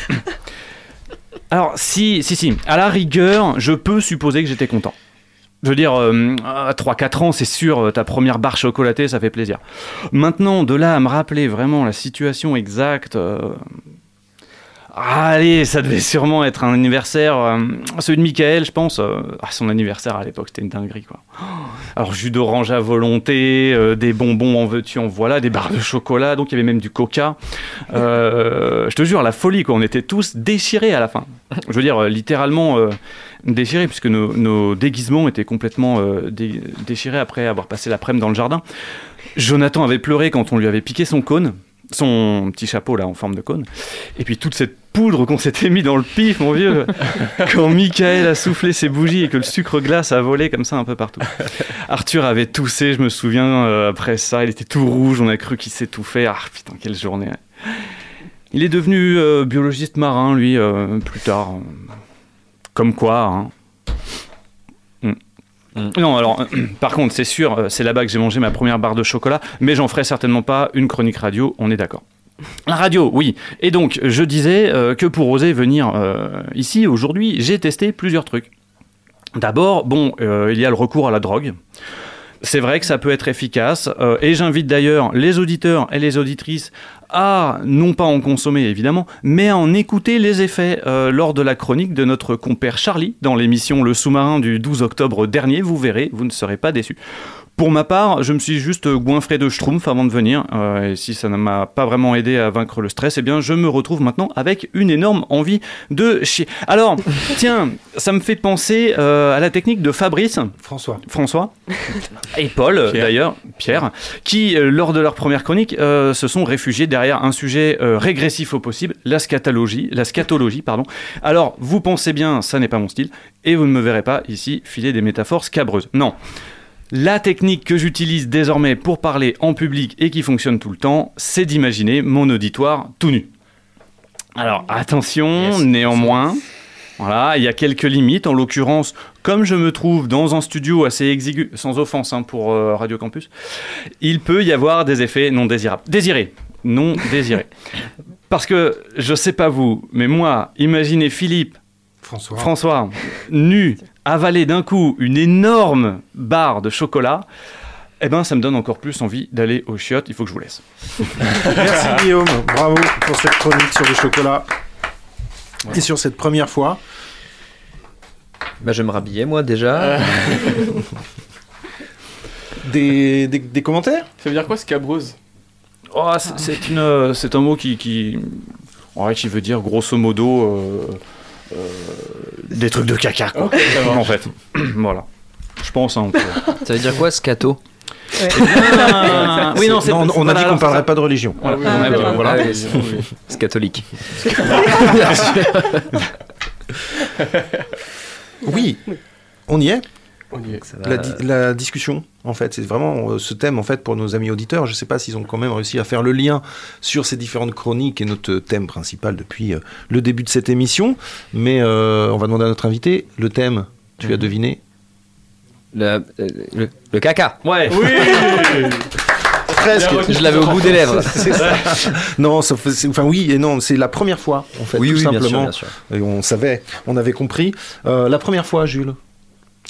Alors, si, si, si, à la rigueur, je peux supposer que j'étais content. Je veux dire, euh, à 3-4 ans, c'est sûr, euh, ta première barre chocolatée, ça fait plaisir. Maintenant, de là à me rappeler vraiment la situation exacte. euh, ah, Allez, ça devait sûrement être un anniversaire, euh, celui de Michael, je pense. euh, ah, son anniversaire à l'époque, c'était une dinguerie, quoi. Oh, Alors, jus d'orange à volonté, euh, des bonbons en veux-tu, en voilà, des barres de chocolat, donc il y avait même du coca. Je te jure, la folie, quoi. On était tous déchirés à la fin. Je veux dire, littéralement déchirés, puisque nos, déguisements étaient complètement dé- déchirés après avoir passé l'après-midi dans le jardin. Jonathan avait pleuré quand on lui avait piqué son cône, son petit chapeau là en forme de cône. Et puis toute cette poudre qu'on s'était mis dans le pif, mon vieux, quand Michael a soufflé ses bougies et que le sucre glace a volé comme ça un peu partout. Arthur avait toussé, je me souviens, euh, après ça, il était tout rouge, on a cru qu'il s'étouffait. Ah putain, quelle journée. Il est devenu euh, biologiste marin, lui, euh, plus tard. Comme quoi, hein. Mm. Non, alors, par contre, c'est sûr, euh, c'est là-bas que j'ai mangé ma première barre de chocolat, mais j'en ferai certainement pas une chronique radio, on est d'accord. La radio, oui. Et donc, je disais euh, que pour oser venir euh, ici aujourd'hui, j'ai testé plusieurs trucs. D'abord, bon, il y a le recours à la drogue. C'est vrai que ça peut être efficace, et j'invite d'ailleurs les auditeurs et les auditrices à non pas en consommer évidemment, mais à en écouter les effets euh, lors de la chronique de notre compère Charlie dans l'émission Le Sous-marin du 12 octobre dernier. Vous verrez, vous ne serez pas déçus. Pour ma part, je me suis juste goinfré de schtroumpf avant de venir, euh, et si ça ne m'a pas vraiment aidé à vaincre le stress, eh bien je me retrouve maintenant avec une énorme envie de chier. Alors, tiens, ça me fait penser euh, à la technique de Fabrice, François. François et Paul Pierre. d'ailleurs, Pierre, qui euh, lors de leur première chronique euh, se sont réfugiés derrière un sujet euh, régressif au possible, la scatologie, la scatologie, pardon. Alors vous pensez bien, ça n'est pas mon style, et vous ne me verrez pas ici filer des métaphores scabreuses. Non. La technique que j'utilise désormais pour parler en public et qui fonctionne tout le temps, c'est d'imaginer mon auditoire tout nu. Alors attention, Yes. néanmoins, voilà, il y a quelques limites. En l'occurrence, comme je me trouve dans un studio assez exigu, sans offense hein, pour euh, Radio Campus, il peut y avoir des effets non désirables. Désirés, non désirés. Parce que je sais pas vous, mais moi, imaginez Philippe, François. François, nu, avaler d'un coup une énorme barre de chocolat. eh ben, ça me donne encore plus envie d'aller au chiottes. Il faut que je vous laisse. Merci Guillaume, bravo pour cette chronique sur le chocolat. Et sur cette première fois. Bah, je vais me rhabiller, moi, déjà. Des, des, des commentaires? Ça veut dire quoi scabrose Oh, c'est- c'est une, euh, c'est un mot qui, qui, en fait, qui veut dire grosso modo euh, euh, des trucs de caca, quoi. En fait. voilà. Je pense. Hein, peut- Ça veut dire quoi, scato Ah, oui, non, on a dit qu'on parlerait pas de religion. Voilà, Ah oui, oui, euh, voilà. C'est catholique. Oui, on y est? Va. La, di- la discussion, en fait, c'est vraiment euh, ce thème, en fait, pour nos amis auditeurs. Je ne sais pas s'ils ont quand même réussi à faire le lien sur ces différentes chroniques et notre thème principal depuis euh, le début de cette émission. Mais euh, on va demander à notre invité le thème. Tu as deviné Le, euh, le- le caca. Ouais. Presque. Je l'avais au bout des lèvres. Ça. non, ça enfin oui et non, c'est la première fois, en fait, Oui, tout oui, bien sûr, simplement. bien sûr. Et on savait, on avait compris. Euh, la première fois, Jules,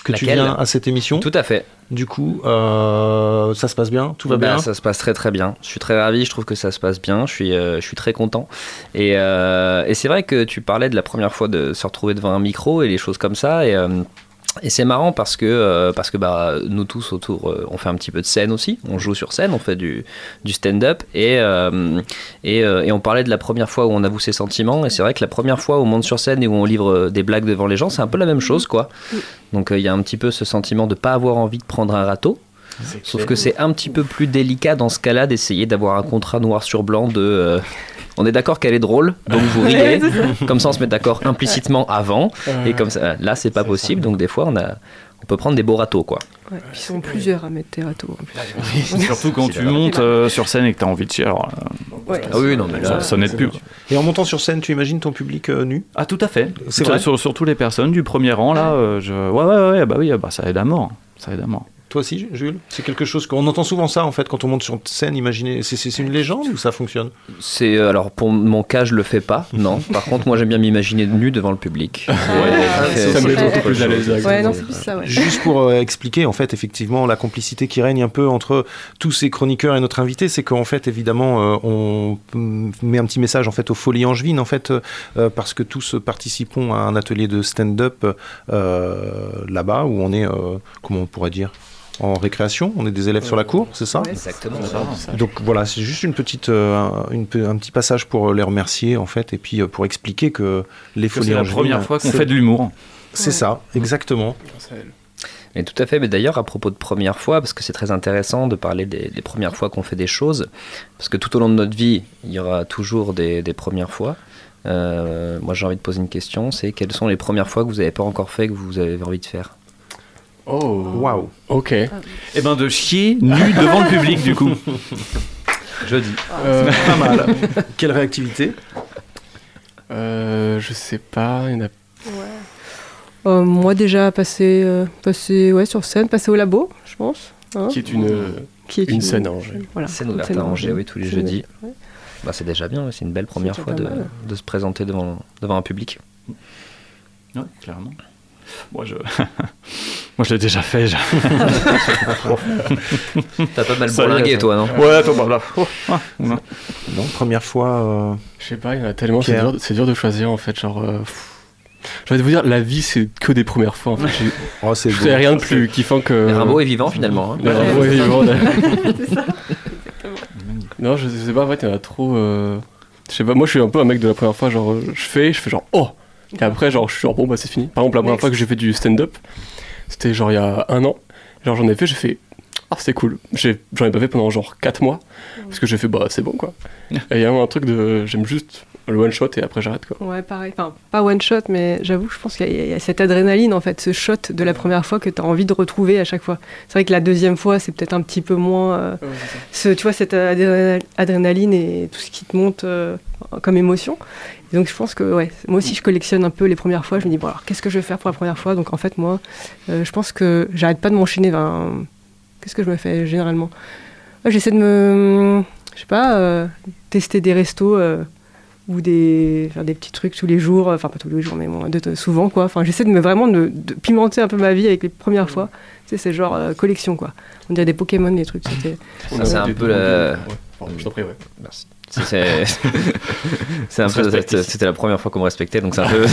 que tu viens à cette émission. Tout à fait. Du coup, euh, ça se passe bien Tout va Bah, bien Ça se passe très très bien. Je suis très ravi, je trouve que ça se passe bien. Je suis, euh, je suis très content. Et, euh, et c'est vrai que tu parlais de la première fois de se retrouver devant un micro et les choses comme ça. Et, et c'est marrant parce que, euh, parce que bah, nous tous autour, euh, on fait un petit peu de scène aussi. On joue sur scène, on fait du, du stand-up. Et, euh, et, euh, et on parlait de la première fois où on avoue ses sentiments. Et c'est vrai que la première fois où on monte sur scène et où on livre des blagues devant les gens, c'est un peu la même chose. quoi. Donc euh, il y a un petit peu ce sentiment de pas avoir envie de prendre un râteau. Sauf que c'est un petit peu plus délicat dans ce cas-là d'essayer d'avoir un contrat noir sur blanc de. euh, on est d'accord qu'elle est drôle, donc vous rigolez. comme ça, on se met d'accord implicitement avant. Et comme ça, là, c'est pas possible. Donc des fois, on a, on peut prendre des beaux râteaux, quoi. Ouais, ils sont plusieurs à mettre tes râteaux. en plus. Surtout quand tu montes euh, sur scène et que tu as envie de chier. Alors, euh, Ouais. Ah oui, non, mais ça, là, ça n'aide plus. Et en montant sur scène, tu imagines ton public euh, nu? Ah, tout à fait. C'est Sur- vrai sur, Surtout les personnes du premier rang, là. euh, je... Ouais, ouais, ouais, bah oui, bah, ça aide à mort. Ça aide à mort. Toi aussi, Jules C'est quelque chose qu'on entend souvent ça en fait quand on monte sur scène. Imaginez, c'est une légende ou ça fonctionne? C'est euh, alors pour mon cas, je le fais pas. Non. Par contre, moi, j'aime bien m'imaginer nu devant le public. Ça me met plus à l'aise. Juste pour euh, expliquer en fait effectivement la complicité qui règne un peu entre tous ces chroniqueurs et notre invité, c'est qu'en fait évidemment euh, on met un petit message en fait aux Folies Angevines en fait euh, parce que tous participons à un atelier de stand-up euh, là-bas où on est euh, comment on pourrait dire? En récréation, on est des élèves sur la cour, c'est ça Ouais. Exactement. Donc voilà, c'est juste une petite, euh, un, une pe- un petit passage pour les remercier en fait, et puis euh, pour expliquer que les Que Folies C'est la première fois qu'on fait de l'humour. C'est ça, exactement. Et tout à fait, mais d'ailleurs à propos de première fois, parce que c'est très intéressant de parler des, des premières fois qu'on fait des choses, parce que tout au long de notre vie, il y aura toujours des, des premières fois. Euh, moi j'ai envie de poser une question, c'est quelles sont les premières fois que vous n'avez pas encore fait, que vous avez envie de faire? Oh. Waouh. Ok. Et ben de chier nu devant le public, du coup. Jeudi. Euh, Pas mal. Quelle réactivité euh, je sais pas. Il y en a. Euh, moi déjà passer, euh, passer ouais, sur scène, passer au labo, je pense. hein, Qui est une, qui est une scène à Angers. Voilà, Scène une ouverte scène à Angers, Angers. oui, tous les jeudis. ouais. Bah, c'est déjà bien, c'est une belle première fois de, de se présenter devant, devant un public. Ouais, clairement. Moi, je. Moi, je l'ai déjà fait. je- T'as pas mal Ça bourlingué ça. toi, non Ouais, attends, bah là. Oh, ah, non. Non, première fois. euh, Je sais pas, il y en a tellement. C'est dur, c'est dur de choisir en fait. Genre. euh, envie de vous dire, la vie c'est que des premières fois. En fait. Oh, c'est Je rien de plus kiffant que. Mais Rimbaud est vivant finalement. hein. Le Rimbaud est vivant, d'ailleurs. Non, je sais pas, en fait, il y en a trop. euh, Je sais pas, moi je suis un peu un mec de la première fois, genre euh, je fais, je fais genre oh Et après, genre je suis genre bon, bah c'est fini. Par exemple, la première fois que j'ai fait du stand-up, c'était genre il y a un an. Genre j'en ai fait, j'ai fait ah c'est cool. J'ai- J'en ai pas fait pendant genre 4 mois. Parce que j'ai fait bah c'est bon quoi. Et il y a un truc de j'aime juste le one shot et après j'arrête quoi. Ouais, pareil. Enfin, pas one shot, mais j'avoue, je pense qu'il y, a- il y a cette adrénaline, en fait, ce shot de la première fois que tu as envie de retrouver à chaque fois. C'est vrai que la deuxième fois, c'est peut-être un petit peu moins. euh, ce, tu vois, cette adré- adrénaline et tout ce qui te monte euh, comme émotion. Et donc, je pense que, ouais, moi aussi, je collectionne un peu les premières fois. Je me dis, bon, alors, qu'est-ce que je vais faire pour la première fois? Donc, en fait, moi, euh, je pense que j'arrête pas de m'enchaîner. Ben, qu'est-ce que je me fais généralement? Ouais, J'essaie de me. Je sais pas, euh, tester des restos. euh, ou des, faire des petits trucs tous les jours, enfin pas tous les jours, mais bon, de- souvent quoi. Enfin, j'essaie de me vraiment de, de pimenter un peu ma vie avec les premières fois. Tu sais, c'est genre euh, collection quoi. On dirait des Pokémon, des trucs. C'était. Ça, c'est un peu la- Ouais, pardon, je t'en prie, ouais. Merci. C'est- c'était la première fois qu'on me respectait donc c'est un peu.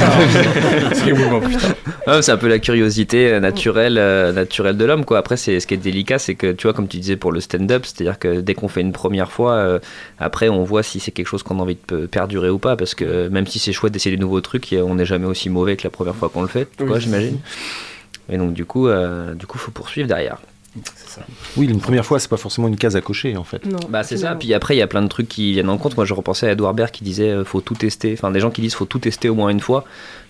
Ah, c'est un peu la curiosité euh, naturelle euh, naturelle de l'homme quoi. Après c'est ce qui est délicat c'est que tu vois comme tu disais pour le stand-up, c'est-à-dire que dès qu'on fait une première fois euh, après on voit si c'est quelque chose qu'on a envie de pe- perdurer ou pas parce que même si c'est chouette d'essayer des nouveaux trucs, on n'est jamais aussi mauvais que la première fois qu'on le fait, quoi, j'imagine. Et donc du coup euh, du coup faut poursuivre derrière. Ça. Oui, une première fois, c'est pas forcément une case à cocher en fait. Non. Bah c'est ça. Puis après il y a plein de trucs qui viennent en compte. Moi je repensais à Edouard Baird qui disait euh, faut tout tester. Enfin des gens qui disent faut tout tester au moins une fois.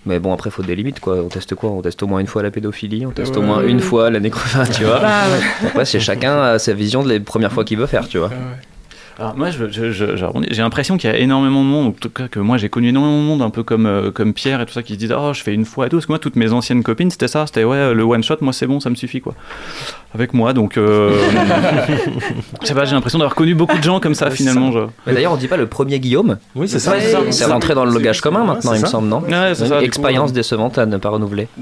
Mais bon après faut des limites quoi. On teste quoi? On teste au moins une fois la pédophilie. On teste au Ouais. moins une fois la nécrophilie. Tu vois. Bah, ouais. Après c'est chacun a sa vision de les premières fois qu'il veut faire. Tu vois. Alors moi, je- je- je- je rebondis. j'ai l'impression qu'il y a énormément de monde, en tout cas que moi j'ai connu énormément de monde, un peu comme, euh, comme Pierre et tout ça, qui se disent oh je fais une fois et tout. Parce que moi toutes mes anciennes copines c'était ça, c'était ouais le one shot, moi c'est bon, ça me suffit quoi. Avec moi donc euh, je sais pas, j'ai l'impression d'avoir connu beaucoup de gens comme ça Ouais, finalement. Mais d'ailleurs on dit pas le premier Guillaume. Oui, c'est ça. Ouais, c'est rentré dans le langage commun maintenant il me semble non. Ouais, ça, coup, expérience décevante à ne pas renouveler.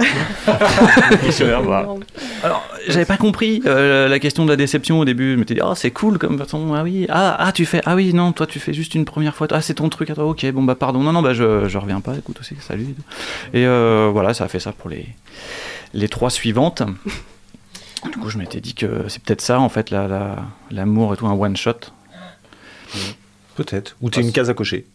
Voilà. Alors, j'avais pas compris euh, la question de la déception au début. Je m'étais dit, ah, c'est cool comme façon. Ah oui, ah, ah, tu fais, ah oui, non, toi, tu fais juste une première fois. Ah, c'est ton truc à toi. Ok, bon, bah, pardon. Non, non, bah, je, je reviens pas. Écoute aussi, salut. Et euh, voilà, ça a fait ça pour les, les trois suivantes. Du coup, je m'étais dit que c'est peut-être ça, en fait, la- la- l'amour et tout, un one shot. Peut-être. Ou t'es une case à cocher.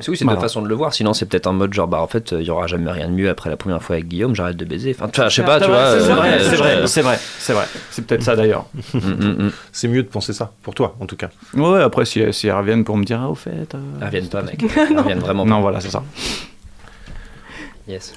C'est oui, c'est deux façons de le voir. Sinon, c'est peut-être en mode genre, bah en fait, il y aura jamais rien de mieux après la première fois avec Guillaume, j'arrête de baiser. Enfin, tu vois, je sais pas, C'est tu vrai, vois. c'est euh, vrai, c'est vrai, c'est vrai, c'est vrai. C'est peut-être ça d'ailleurs. Mm, mm, mm. C'est mieux de penser ça, pour toi en tout cas. Ouais, après, si, si elles reviennent pour me dire, ah, au fait. euh, Elles reviennent pas, mec. Elles reviennent vraiment pas. Non, voilà, c'est ça. Yes.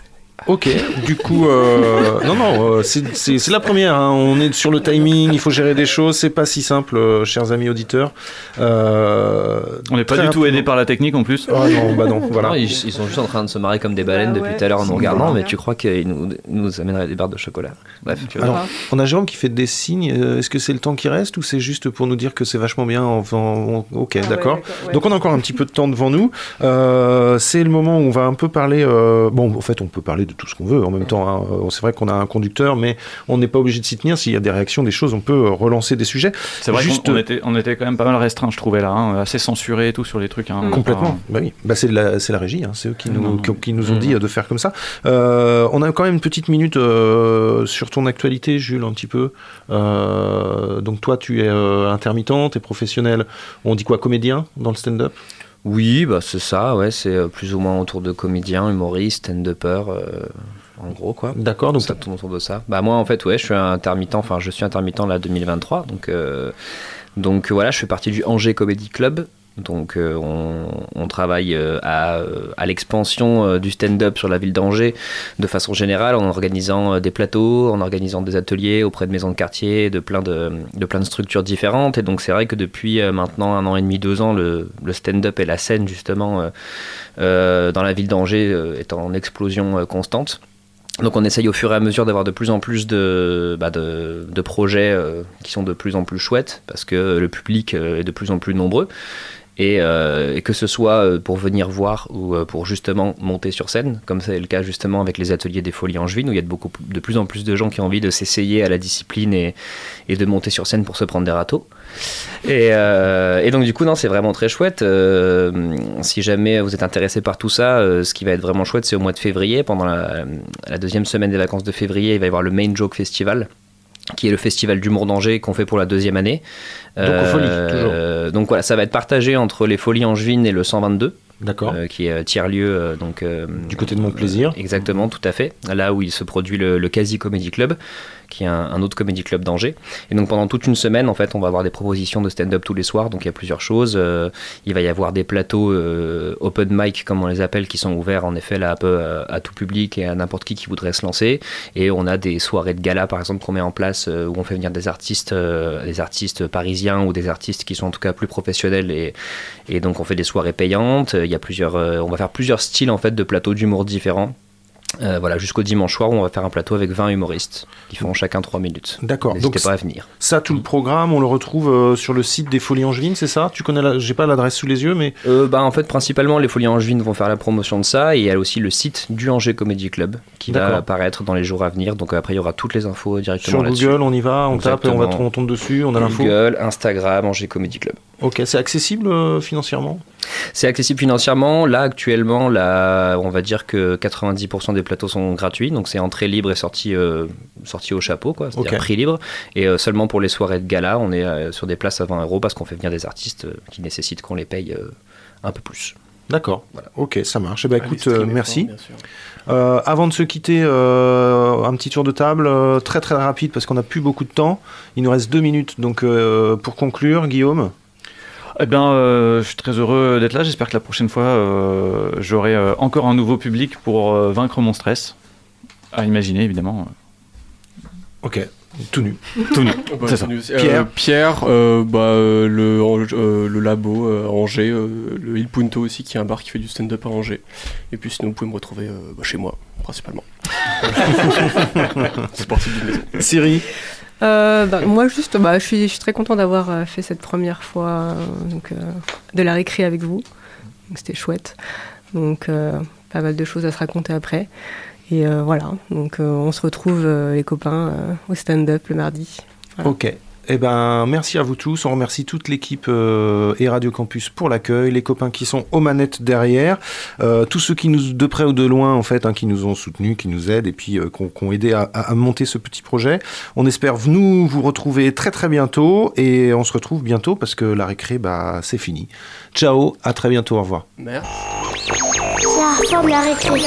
Ok, du coup, euh, non, non, euh, c'est- la première. hein. On est sur le timing, il faut gérer des choses. C'est pas si simple, euh, chers amis auditeurs. Euh, On n'est pas du tout aidé par la technique en plus. Oh non, bah non, voilà. Non, ils, ils sont juste en train de se marrer comme des baleines Ah depuis ouais, tout à l'heure en nous regardant, mais tu crois qu'ils nous, nous amèneraient des barres de chocolat. Bref. Alors, on a Jérôme qui fait des signes. Est-ce que c'est le temps qui reste ou c'est juste pour nous dire que c'est vachement bien en faisant- Ok, Ah d'accord. ouais. Donc on a encore un petit peu de temps devant nous. Euh, c'est le moment où on va un peu parler. euh, bon, en fait, on peut parler de tout ce qu'on veut en même temps. hein. Euh, C'est vrai qu'on a un conducteur, mais on n'est pas obligé de s'y tenir. S'il y a des réactions, des choses, on peut euh, relancer des sujets. C'est vrai Juste- qu'on on était, on était quand même pas mal restreint, je trouvais là, hein, assez censuré et tout sur les trucs. hein. Mm. Complètement. Bah oui. Bah c'est la, c'est la régie. hein. C'est eux qui nous, Non. qui, qui nous ont Mhm. dit euh, de faire comme ça. Euh, on a quand même une petite minute euh, sur ton actualité, Jules, un petit peu. Euh, donc toi, tu es euh, intermittent, tu es professionnel. On dit quoi, comédien dans le stand-up? Oui, bah c'est ça, ouais, c'est euh, plus ou moins autour de comédiens, humoristes, stand-upper, euh, en gros, quoi. D'accord. Donc ça tourne autour de ça. Bah moi en fait ouais, je suis intermittent, enfin je suis intermittent là 2023, donc euh, donc voilà, je fais partie du Angers Comedy Club. Donc euh, on, travaille euh, à, euh, à l'expansion du stand-up sur la ville d'Angers de façon générale en organisant des plateaux, en organisant des ateliers auprès de maisons de quartier, de plein de, plein structures différentes. Et donc c'est vrai que depuis maintenant un an et demi, deux ans, le, stand-up et la scène justement dans la ville d'Angers est en explosion constante. Donc on essaye au fur et à mesure d'avoir de plus en plus de, bah, projets qui sont de plus en plus chouettes parce que le public est de plus en plus nombreux. Et, euh, et que ce soit euh, pour venir voir ou euh, pour justement monter sur scène, comme c'est le cas justement avec les ateliers des Folies Angevines, où il y a de, beaucoup, de plus en plus de gens qui ont envie de s'essayer à la discipline et, de monter sur scène pour se prendre des râteaux. Et, donc du coup, non, c'est vraiment très chouette. Si jamais vous êtes intéressé par tout ça, ce qui va être vraiment chouette, c'est au mois de février, pendant la deuxième semaine des vacances de février, il va y avoir le Main Joke Festival qui est le festival d'humour d'Angers qu'on fait pour la deuxième année. Donc aux Folies, Euh, donc voilà, ça va être partagé entre les Folies Angevines et le 122, D'accord. euh, qui est tiers-lieu. euh, donc, euh, Du côté de Montplaisir. Exactement, tout à fait. Là où il se produit le, le Quasi Comedy Club, qui est un, autre comedy club d'Angers. Et donc pendant toute une semaine, en fait, on va avoir des propositions de stand-up tous les soirs. Donc il y a plusieurs choses. Euh, il va y avoir des plateaux euh, open mic, comme on les appelle, qui sont ouverts en effet là un peu euh, à tout public et à n'importe qui qui voudrait se lancer. Et on a des soirées de gala, par exemple, qu'on met en place où on fait venir des artistes, des artistes parisiens ou des artistes qui sont en tout cas plus professionnels. Et, et donc on fait des soirées payantes. Il y a plusieurs, on va faire plusieurs styles en fait de plateaux d'humour différents. Euh, voilà, jusqu'au dimanche soir où on va faire un plateau avec 20 humoristes qui font chacun 3 minutes. D'accord. Donc N'hésitez pas à venir. ça, tout le programme, on le retrouve euh, sur le site des Folies Angevines, c'est ça? Tu connais la... J'ai pas l'adresse sous les yeux, mais Euh, bah, en fait, principalement, les Folies Angevines vont faire la promotion de ça et il y a aussi le site du Angers Comedy Club qui va apparaître dans les jours à venir. Donc après, il y aura toutes les infos directement sur. Google, on y va, on tape et on, va on tombe dessus, on a l'info. Google, Instagram, Angers Comedy Club. Ok, c'est accessible euh, financièrement? C'est accessible financièrement. Là, actuellement, là, on va dire que 90% des plateaux sont gratuits. Donc, c'est entrée libre et sortie, euh, sortie au chapeau, quoi. C'est-à-dire prix libre. Et euh, seulement pour les soirées de gala, on est euh, sur des places à 20 euros parce qu'on fait venir des artistes euh, qui nécessitent qu'on les paye euh, un peu plus. D'accord. Ok, ça marche. Eh ben, écoute, euh, merci. bien sûr. Euh, avant de se quitter, euh, un petit tour de table, euh, très très rapide parce qu'on n'a plus beaucoup de temps. Il nous reste deux minutes, donc pour conclure, Guillaume. Eh bien, je suis très heureux d'être là. J'espère que la prochaine fois, j'aurai encore un nouveau public pour vaincre mon stress. À imaginer, évidemment. Ok, tout nu. Tout nu. Oh, bah, C'est ça. euh, Pierre. Pierre, euh, bah, euh, le, euh, le labo euh, à Angers, euh, le Il Punto aussi, qui est un bar qui fait du stand-up à Angers. Et puis sinon, vous pouvez me retrouver euh, bah, chez moi, principalement. Sportif d'une maison. Siri. Euh, bah, moi, juste, bah, je, suis, je suis très content d'avoir euh, fait cette première fois euh, donc, euh, de la récré avec vous. Donc, C'était chouette. Donc, euh, pas mal de choses à se raconter après. Et euh, voilà, donc euh, on se retrouve, euh, les copains, euh, au stand-up le mardi. Voilà. Ok. Eh ben, merci à vous tous. On remercie toute l'équipe euh, et Radio Campus pour l'accueil, les copains qui sont aux manettes derrière, euh, tous ceux qui nous, de près ou de loin, en fait, hein, qui nous ont soutenus, qui nous aident et puis euh, qui ont- aidé à, monter ce petit projet. On espère nous vous retrouver très très bientôt et on se retrouve bientôt parce que la récré, bah, c'est fini. Ciao, à très bientôt, au revoir. Merci. Ça ressemble à récré.